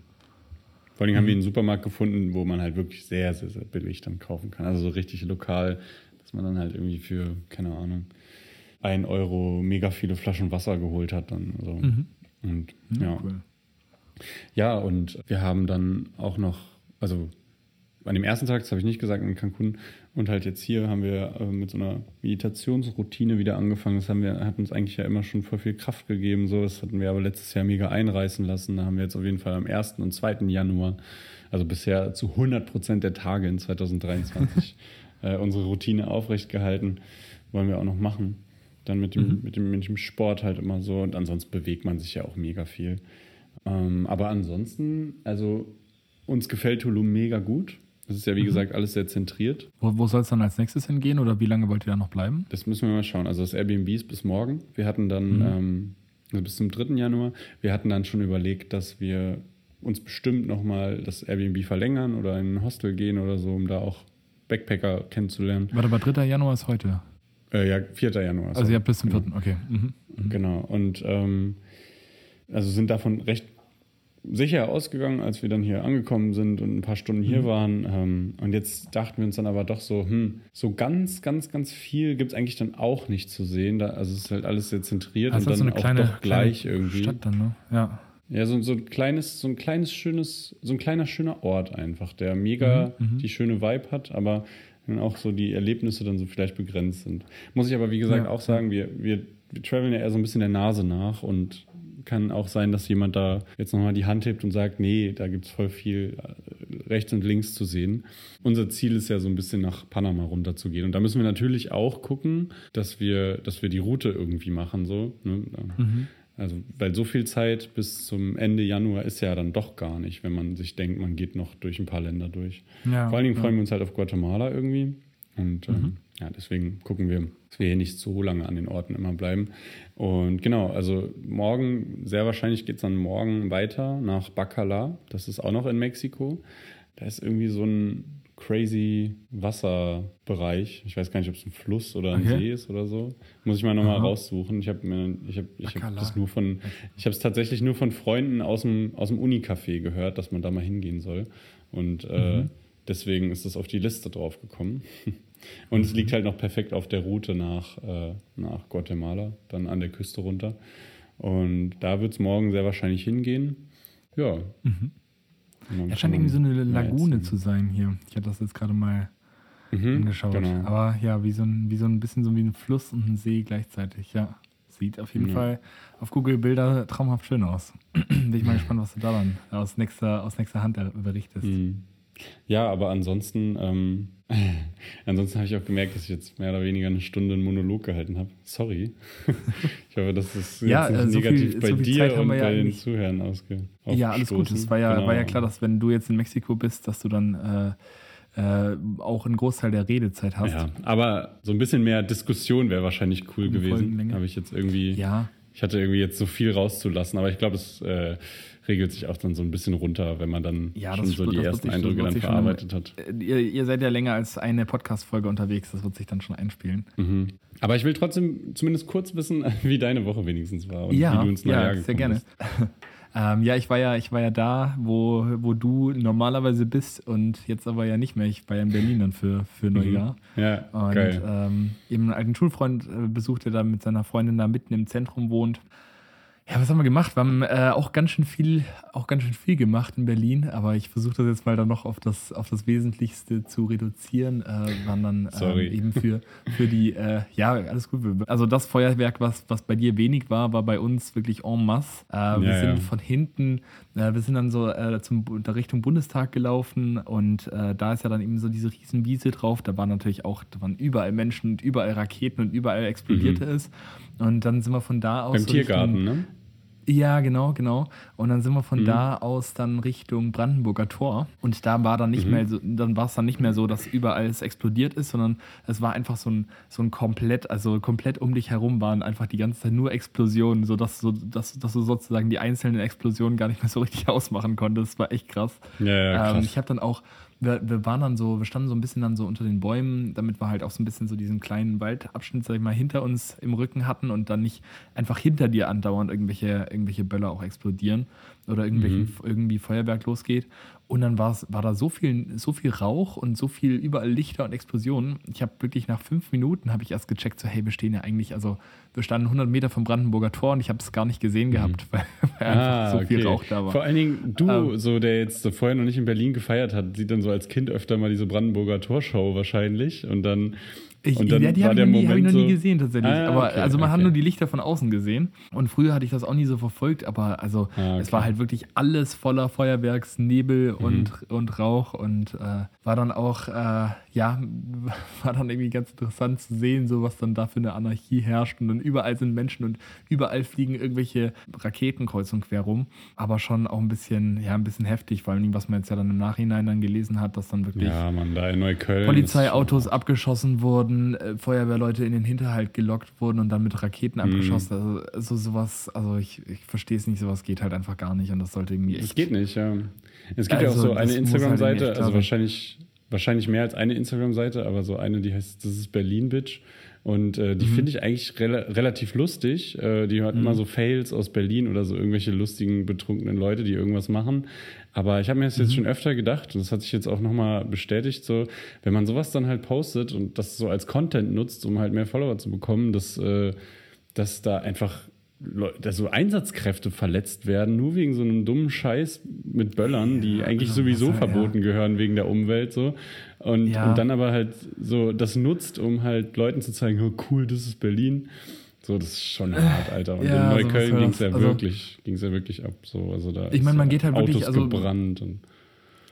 Vor allem mhm. haben wir einen Supermarkt gefunden, wo man halt wirklich sehr, sehr, sehr billig dann kaufen kann. Also so richtig lokal, dass man dann halt irgendwie für, keine Ahnung, ein Euro mega viele Flaschen Wasser geholt hat. Dann so. Mhm. Und ja. Ja, cool. Ja, und wir haben dann auch noch, also an dem ersten Tag, das habe ich nicht gesagt, in Cancun und halt jetzt hier haben wir äh, mit so einer Meditationsroutine wieder angefangen. Das haben wir, hat uns eigentlich ja immer schon voll viel Kraft gegeben. So, das hatten wir aber letztes Jahr mega einreißen lassen. Da haben wir jetzt auf jeden Fall am 1. und 2. Januar, also bisher zu 100 Prozent der Tage in 2023, äh, unsere Routine aufrecht gehalten. Wollen wir auch noch machen. Dann mit dem, mhm. mit, dem, mit dem Sport halt immer so. Und ansonsten bewegt man sich ja auch mega viel. Ähm, aber ansonsten, also uns gefällt Tulum mega gut. Das ist ja, wie mhm. gesagt, alles sehr zentriert. Wo, wo soll es dann als nächstes hingehen oder wie lange wollt ihr da noch bleiben? Das müssen wir mal schauen. Also das Airbnb ist bis morgen. Wir hatten dann, mhm. ähm, also bis zum 3. Januar, wir hatten dann schon überlegt, dass wir uns bestimmt nochmal das Airbnb verlängern oder in ein Hostel gehen oder so, um da auch Backpacker kennenzulernen. Warte, aber 3. Januar ist heute. Äh, ja, 4. Januar. Also ihr habt bis zum 4. Genau. Okay. Mhm. Genau. Und ähm, also sind davon recht sicher ausgegangen, als wir dann hier angekommen sind und ein paar Stunden hier mhm. waren. Ähm, und jetzt dachten wir uns dann aber doch so, hm, so ganz, ganz, ganz viel gibt es eigentlich dann auch nicht zu sehen. Da, also es ist halt alles sehr zentriert also und dann so auch kleine, doch gleich irgendwie. Stadt dann, ne? Ja. Ja, so, so ein kleines, so ein kleines schönes, so ein kleiner schöner Ort einfach, der mega mhm, mhm. die schöne Vibe hat, aber wenn auch so die Erlebnisse dann so vielleicht begrenzt sind. Muss ich aber, wie gesagt, ja. auch sagen, wir, wir, wir traveln ja eher so ein bisschen der Nase nach und kann auch sein, dass jemand da jetzt nochmal die Hand hebt und sagt, nee, da gibt es voll viel äh, rechts und links zu sehen. Unser Ziel ist ja so ein bisschen nach Panama runterzugehen. Und da müssen wir natürlich auch gucken, dass wir, dass wir die Route irgendwie machen. So, ne? mhm. Also, weil so viel Zeit bis zum Ende Januar ist ja dann doch gar nicht, wenn man sich denkt, man geht noch durch ein paar Länder durch. Ja, Vor allen Dingen ja. freuen wir uns halt auf Guatemala irgendwie. Und ähm, mhm. Ja, deswegen gucken wir, dass wir hier nicht so lange an den Orten immer bleiben. Und genau, also morgen, sehr wahrscheinlich geht es dann morgen weiter nach Bacala. Das ist auch noch in Mexiko. Da ist irgendwie so ein crazy Wasserbereich. Ich weiß gar nicht, ob es ein Fluss oder ein okay. See ist oder so. Muss ich mal nochmal raussuchen. Ich habe ich habe, ich habe das nur von, ich habe es tatsächlich nur von Freunden aus dem, aus dem Unicafé gehört, dass man da mal hingehen soll. Und äh, mhm. deswegen ist es auf die Liste drauf gekommen. Und es liegt halt noch perfekt auf der Route nach, äh, nach Guatemala, dann an der Küste runter. Und da wird es morgen sehr wahrscheinlich hingehen. Ja. Mhm. Ja, scheint irgendwie so eine Lagune zu sein hier. Ich hatte das jetzt gerade mal mhm, angeschaut. Genau. Aber ja, wie so, ein, wie so ein bisschen so wie ein Fluss und ein See gleichzeitig, ja. Sieht auf jeden ja. Fall auf Google Bilder traumhaft schön aus. Bin ich mal gespannt, was du da dann aus nächster, aus nächster Hand berichtest. Mhm. Ja, aber ansonsten, ähm, ansonsten habe ich auch gemerkt, dass ich jetzt mehr oder weniger eine Stunde einen Monolog gehalten habe. Sorry. ich hoffe, das ist ja, jetzt nicht so negativ viel, bei so dir und bei ja den Zuhörern ausge. Ja, alles gut. Es war ja, genau. war ja klar, dass wenn du jetzt in Mexiko bist, dass du dann äh, äh, auch einen Großteil der Redezeit hast. Ja, aber so ein bisschen mehr Diskussion wäre wahrscheinlich cool gewesen. Habe ich jetzt irgendwie. Ja. Ich hatte irgendwie jetzt so viel rauszulassen, aber ich glaube, es äh, regelt sich auch dann so ein bisschen runter, wenn man dann ja, schon so die ersten Eindrücke dann verarbeitet schon, hat. Äh, ihr, ihr, seid ja länger als eine Podcast-Folge unterwegs, das wird sich dann schon einspielen. Mhm. Aber ich will trotzdem zumindest kurz wissen, wie deine Woche wenigstens war und ja, wie du ins neue ja, Jahr sehr gerne. Ähm, ja, ich war ja, ich war ja da, wo, wo du normalerweise bist und jetzt aber ja nicht mehr. Ich war ja in Berlin dann für, für Neujahr. Mhm. Ja, und geil. Ähm, eben einen alten Schulfreund äh, besucht, der da mit seiner Freundin da mitten im Zentrum wohnt. Ja, was haben wir gemacht? Wir haben äh, auch ganz schön viel, auch ganz schön viel gemacht in Berlin, aber ich versuche das jetzt mal dann noch auf das, auf das Wesentlichste zu reduzieren. Äh, waren dann ähm, eben für, für die, äh, ja, alles gut. Also das Feuerwerk, was, was bei dir wenig war, war bei uns wirklich en masse. Äh, ja, wir sind ja. von hinten, äh, wir sind dann so äh, zum, Richtung Bundestag gelaufen und äh, da ist ja dann eben so diese riesen Wiese drauf. Da waren natürlich auch, da waren überall Menschen und überall Raketen und überall explodierte mhm. es. Und dann sind wir von da aus. Beim so Tiergarten, Richtung, ne? Ja, genau, genau. Und dann sind wir von mhm. da aus dann Richtung Brandenburger Tor. Und da war dann nicht mhm. mehr so, dann war es dann nicht mehr so, dass überall es explodiert ist, sondern es war einfach so ein, so ein komplett, also komplett um dich herum waren einfach die ganze Zeit nur Explosionen, sodass, so, dass, dass du sozusagen die einzelnen Explosionen gar nicht mehr so richtig ausmachen konntest. Das war echt krass. Ja, ja krass. Ähm, ich habe dann auch wir, wir waren dann so, wir standen so ein bisschen dann so unter den Bäumen, damit wir halt auch so ein bisschen so diesen kleinen Waldabschnitt, sag ich mal, hinter uns im Rücken hatten und dann nicht einfach hinter dir andauernd irgendwelche, irgendwelche Böller auch explodieren oder mhm. irgendwie Feuerwerk losgeht. Und dann war da so viel, so viel Rauch und so viel überall Lichter und Explosionen. Ich habe wirklich nach fünf Minuten habe ich erst gecheckt, so hey, wir stehen ja eigentlich, also wir standen 100 Meter vom Brandenburger Tor und ich habe es gar nicht gesehen gehabt, mhm. weil, weil ah, einfach so okay. viel Rauch da war. Vor allen Dingen du, ähm, so der jetzt so vorher noch nicht in Berlin gefeiert hat, sieht dann so als Kind öfter mal diese Brandenburger Torshow wahrscheinlich und dann ich, und dann ja, die habe ich, hab ich, noch nie gesehen tatsächlich. Ah, aber okay, also man okay. hat nur die Lichter von außen gesehen. Und früher hatte ich das auch nie so verfolgt, aber also ah, okay. es war halt wirklich alles voller Feuerwerksnebel mhm. und, und Rauch und äh, war dann auch, äh, ja, war dann irgendwie ganz interessant zu sehen, so was dann da für eine Anarchie herrscht. Und dann überall sind Menschen und überall fliegen irgendwelche Raketen kreuz und quer rum. Aber schon auch ein bisschen, ja, ein bisschen heftig, vor allem, was man jetzt ja dann im Nachhinein dann gelesen hat, dass dann wirklich ja, man, da Neukölln Polizeiautos abgeschossen wurden wurden äh, Feuerwehrleute in den Hinterhalt gelockt wurden und dann mit Raketen mhm. abgeschossen. Also, also sowas, also ich, ich verstehe es nicht, sowas geht halt einfach gar nicht und das sollte irgendwie echt. Das geht nicht, ja. Es gibt also, ja auch also so eine Instagram-Seite, halt also wahrscheinlich, wahrscheinlich mehr als eine Instagram-Seite, aber so eine, die heißt, das ist Berlin Bitch. Und äh, die mhm. finde ich eigentlich re relativ lustig. Äh, die hat mhm. immer so Fails aus Berlin oder so irgendwelche lustigen, betrunkenen Leute, die irgendwas machen. Aber ich habe mir das jetzt mhm. schon öfter gedacht, und das hat sich jetzt auch nochmal bestätigt, so, wenn man sowas dann halt postet und das so als Content nutzt, um halt mehr Follower zu bekommen, dass, äh, dass da einfach dass so Einsatzkräfte verletzt werden, nur wegen so einem dummen Scheiß mit Böllern, die ja, eigentlich genau, sowieso verboten ja. gehören wegen der Umwelt so. Und, ja. und dann aber halt so das nutzt, um halt Leuten zu zeigen, oh cool, das ist Berlin. So, das ist schon äh, hart, Alter. Und in Neukölln ging es ja also, wirklich, ging's ja wirklich ab. So, also da ich meine, man geht halt Autos wirklich, also, gebrannt und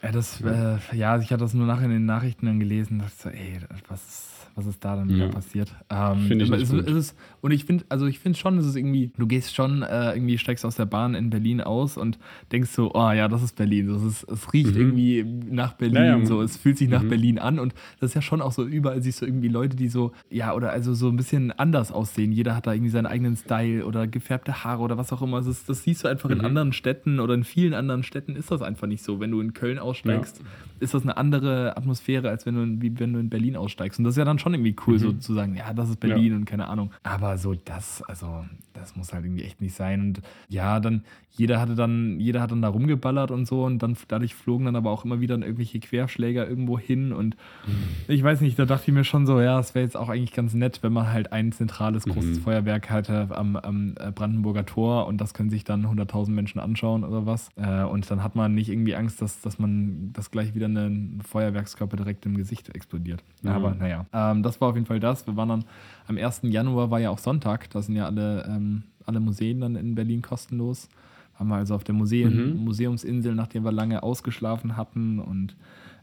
ja, das, ja. Äh, ja, ich hatte das nur nachher in den Nachrichten dann gelesen, dass so, ey, was ist was ist da dann ja. passiert. Ähm, finde ich ist, ist es, Und ich finde, also ich finde schon, es ist irgendwie, du gehst schon äh, irgendwie, steigst aus der Bahn in Berlin aus und denkst so, oh ja, das ist Berlin. Das ist, es riecht mhm. irgendwie nach Berlin, ja, ja. so, es fühlt sich nach mhm. Berlin an und das ist ja schon auch so, überall siehst du irgendwie Leute, die so, ja, oder also so ein bisschen anders aussehen. Jeder hat da irgendwie seinen eigenen Style oder gefärbte Haare oder was auch immer. Das, ist, das siehst du einfach mhm. in anderen Städten oder in vielen anderen Städten ist das einfach nicht so. Wenn du in Köln aussteigst, ist das eine andere Atmosphäre, als wenn du, wie wenn du in Berlin aussteigst. Und das ist ja dann schon irgendwie cool, mhm. so zu sagen, ja, das ist Berlin ja. und keine Ahnung. Aber so das, also das muss halt irgendwie echt nicht sein. Und ja, dann, jeder hatte dann, jeder hat dann da rumgeballert und so und dann dadurch flogen dann aber auch immer wieder irgendwelche Querschläger irgendwo hin. Und mhm. ich weiß nicht, da dachte ich mir schon so, ja, es wäre jetzt auch eigentlich ganz nett, wenn man halt ein zentrales großes mhm. Feuerwerk hatte am, am, äh, Brandenburger Tor und das können sich dann 100.000 Menschen anschauen oder was. Äh, und dann hat man nicht irgendwie Angst, dass, dass man, dass gleich wieder ein Feuerwerkskörper direkt im Gesicht explodiert. Mhm. Aber naja, ähm, das war auf jeden Fall das. Wir waren dann am 1. Januar war ja auch Sonntag, da sind ja alle, ähm, alle Museen dann in Berlin kostenlos. Haben wir also auf der Museen, mhm. Museumsinsel, nachdem wir lange ausgeschlafen hatten und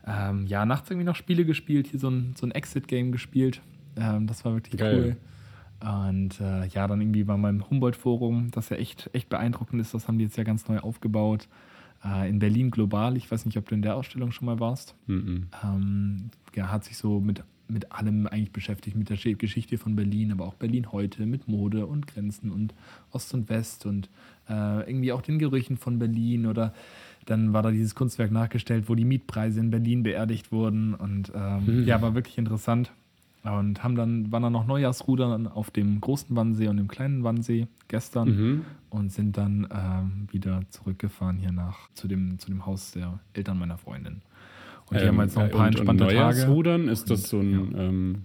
ähm, ja, nachts irgendwie noch Spiele gespielt, hier so ein, so ein Exit-Game gespielt. Ähm, das war wirklich Geil. cool. Und äh, ja, dann irgendwie bei meinem Humboldt-Forum, das ja echt, echt beeindruckend ist, das haben die jetzt ja ganz neu aufgebaut. Äh, in Berlin global, ich weiß nicht, ob du in der Ausstellung schon mal warst. Mhm. Ähm, ja, hat sich so mit mit allem eigentlich beschäftigt, mit der Geschichte von Berlin, aber auch Berlin heute, mit Mode und Grenzen und Ost und West und äh, irgendwie auch den Gerüchen von Berlin oder dann war da dieses Kunstwerk nachgestellt, wo die Mietpreise in Berlin beerdigt wurden und ähm, mhm. ja, war wirklich interessant. Und haben dann, waren dann noch Neujahrsrudern auf dem großen Wannsee und dem kleinen Wannsee gestern mhm. und sind dann ähm, wieder zurückgefahren hier nach zu dem, zu dem Haus der Eltern meiner Freundin. Und die ähm, haben jetzt noch ein paar und, entspannte und Tage. ist das so ein. Ja. Ähm,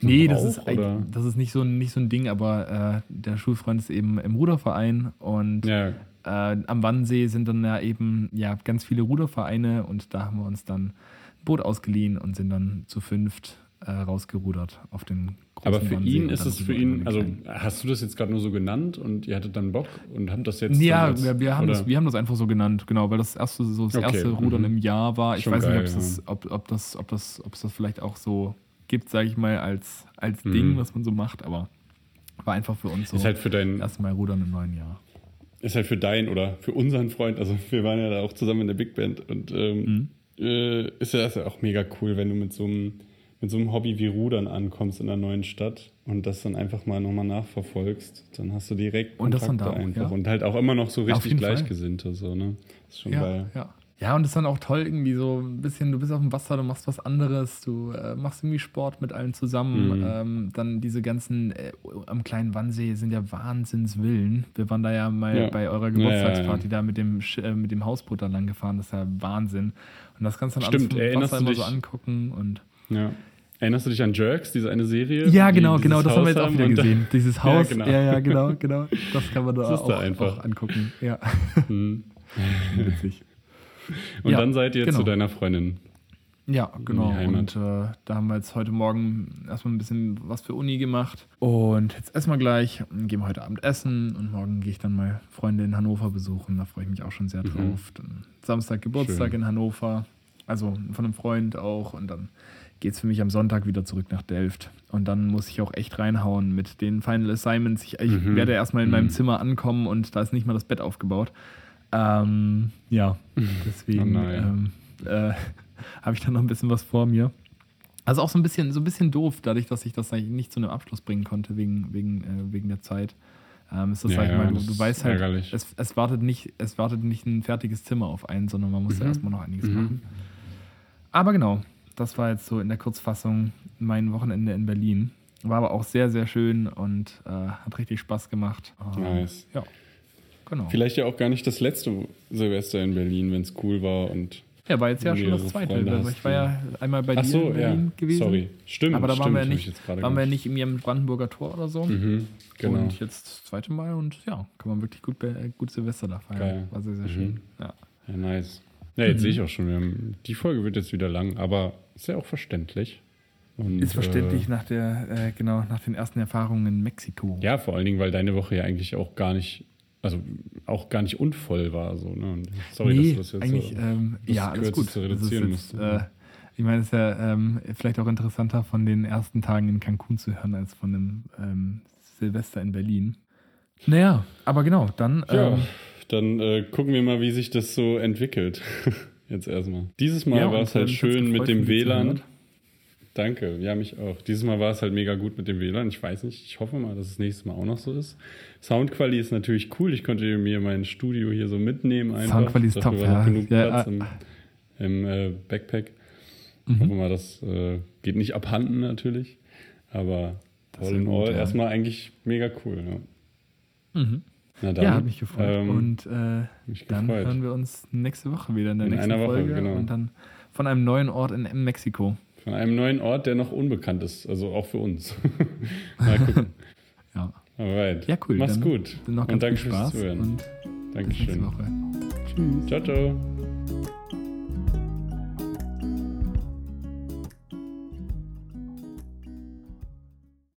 so nee, das, ist, das ist nicht so, nicht so ein Ding, aber äh, der Schulfreund ist eben im Ruderverein und ja. äh, am Wannsee sind dann ja eben ja, ganz viele Rudervereine und da haben wir uns dann ein Boot ausgeliehen und sind dann zu fünft äh, rausgerudert auf den aber für ihn ist es für ihn, also hast du das jetzt gerade nur so genannt und ihr hattet dann Bock und habt das jetzt. Ja, als, wir, wir, haben das, wir haben das einfach so genannt, genau, weil das erste, so das okay. erste Rudern mhm. im Jahr war. Ich Schon weiß geil, nicht, das, ob, ob, das, ob, das, ob es das vielleicht auch so gibt, sage ich mal, als, als mhm. Ding, was man so macht, aber war einfach für uns so. Ist halt für dein. Erstmal Rudern im neuen Jahr ist halt für deinen oder für unseren Freund, also wir waren ja da auch zusammen in der Big Band und ähm, mhm. äh, ist ja das auch mega cool, wenn du mit so einem mit so einem Hobby wie Rudern ankommst in einer neuen Stadt und das dann einfach mal nochmal nachverfolgst, dann hast du direkt und Kontakte das dann da einfach ja. und halt auch immer noch so richtig Gleichgesinnte so ne, das ist schon ja, geil. Ja. Ja, und das ist dann auch toll, irgendwie so ein bisschen, du bist auf dem Wasser, du machst was anderes, du äh, machst irgendwie Sport mit allen zusammen. Mhm. Ähm, dann diese ganzen äh, am kleinen Wannsee sind ja Wahnsinnswillen. Wir waren da ja mal ja. bei eurer Geburtstagsparty ja, ja, da mit dem, äh, mit dem Hausboot dann lang gefahren, das ist ja Wahnsinn. Und das kannst du dann Stimmt, alles vom Wasser immer so angucken und. Ja. Erinnerst du dich an Jerks, diese eine Serie? Ja, genau, genau, das Haus haben wir jetzt auch wieder gesehen. Dieses Haus, ja, genau. ja, ja, genau, genau. Das kann man da, auch, da auch, angucken. Ja. Mhm. Witzig. Und ja, dann seid ihr genau. zu deiner Freundin. Ja, genau. Und äh, da haben wir jetzt heute Morgen erstmal ein bisschen was für Uni gemacht. Und jetzt essen wir gleich, gehen wir heute Abend essen und morgen gehe ich dann mal Freunde in Hannover besuchen. Da freue ich mich auch schon sehr mhm. drauf. Dann Samstag Geburtstag Schön. in Hannover, also von einem Freund auch. Und dann geht es für mich am Sonntag wieder zurück nach Delft. Und dann muss ich auch echt reinhauen mit den Final Assignments. Ich, ich mhm. werde erstmal in mhm. meinem Zimmer ankommen und da ist nicht mal das Bett aufgebaut. Ähm, ja, deswegen oh ähm, äh, habe ich dann noch ein bisschen was vor mir. Also auch so ein bisschen, so ein bisschen doof, dadurch, dass ich das nicht zu einem Abschluss bringen konnte, wegen, wegen, äh, wegen der Zeit. Ähm, ist das, ja, sag ich mal, du, du weißt halt, es, es, wartet nicht, es wartet nicht ein fertiges Zimmer auf einen, sondern man muss mhm. da erstmal noch einiges mhm. machen. Aber genau, das war jetzt so in der Kurzfassung mein Wochenende in Berlin. War aber auch sehr, sehr schön und äh, hat richtig Spaß gemacht. Nice. Ja. Genau. Vielleicht ja auch gar nicht das letzte Silvester in Berlin, wenn es cool war und. Ja, war jetzt ja schon das zweite. Also ich war ja einmal bei Ach dir so, in Berlin ja. gewesen. Sorry, stimmt. Aber da stimmt, waren wir, nicht, waren wir nicht im Brandenburger Tor oder so. Mhm, genau. Und jetzt das zweite Mal und ja, kann man wirklich gut, gut Silvester da feiern. Geil. War sehr, sehr mhm. schön. Ja, ja nice. Ja, jetzt mhm. sehe ich auch schon, die Folge wird jetzt wieder lang, aber ist ja auch verständlich. Und, ist verständlich äh, nach der, äh, genau, nach den ersten Erfahrungen in Mexiko. Ja, vor allen Dingen, weil deine Woche ja eigentlich auch gar nicht also auch gar nicht unvoll war. So, ne? Sorry, nee, dass du das jetzt eigentlich, so ähm, ja, alles gut. reduzieren musst. Äh, ich meine, es ist ja ähm, vielleicht auch interessanter von den ersten Tagen in Cancun zu hören, als von dem ähm, Silvester in Berlin. Naja, aber genau, dann. Ja, ähm, dann äh, gucken wir mal, wie sich das so entwickelt. Jetzt erstmal. Dieses Mal ja, war es halt schön mit dem WLAN. Danke, ja, mich auch. Dieses Mal war es halt mega gut mit dem WLAN. Ich weiß nicht, ich hoffe mal, dass es nächstes Mal auch noch so ist. Soundqualität ist natürlich cool. Ich konnte mir mein Studio hier so mitnehmen. Soundqualität ist top, ja. genug ja, Platz im, im äh, Backpack. Mhm. Hoffe mal, das äh, geht nicht abhanden natürlich. Aber das all in all ja. erstmal eigentlich mega cool. Ja. Mhm. Na dann, ja, hat mich gefreut. Ähm, und äh, mich dann gefreut. hören wir uns nächste Woche wieder in der in nächsten einer Woche, Folge. Genau. Und dann von einem neuen Ort in Mexiko. Von einem neuen Ort, der noch unbekannt ist, also auch für uns. Mal gucken. ja. Alright. Ja, cool. Mach's gut. Noch und danke fürs Zuhören. Und Dankeschön. Bis nächste Woche. Tschüss. Ciao, ciao.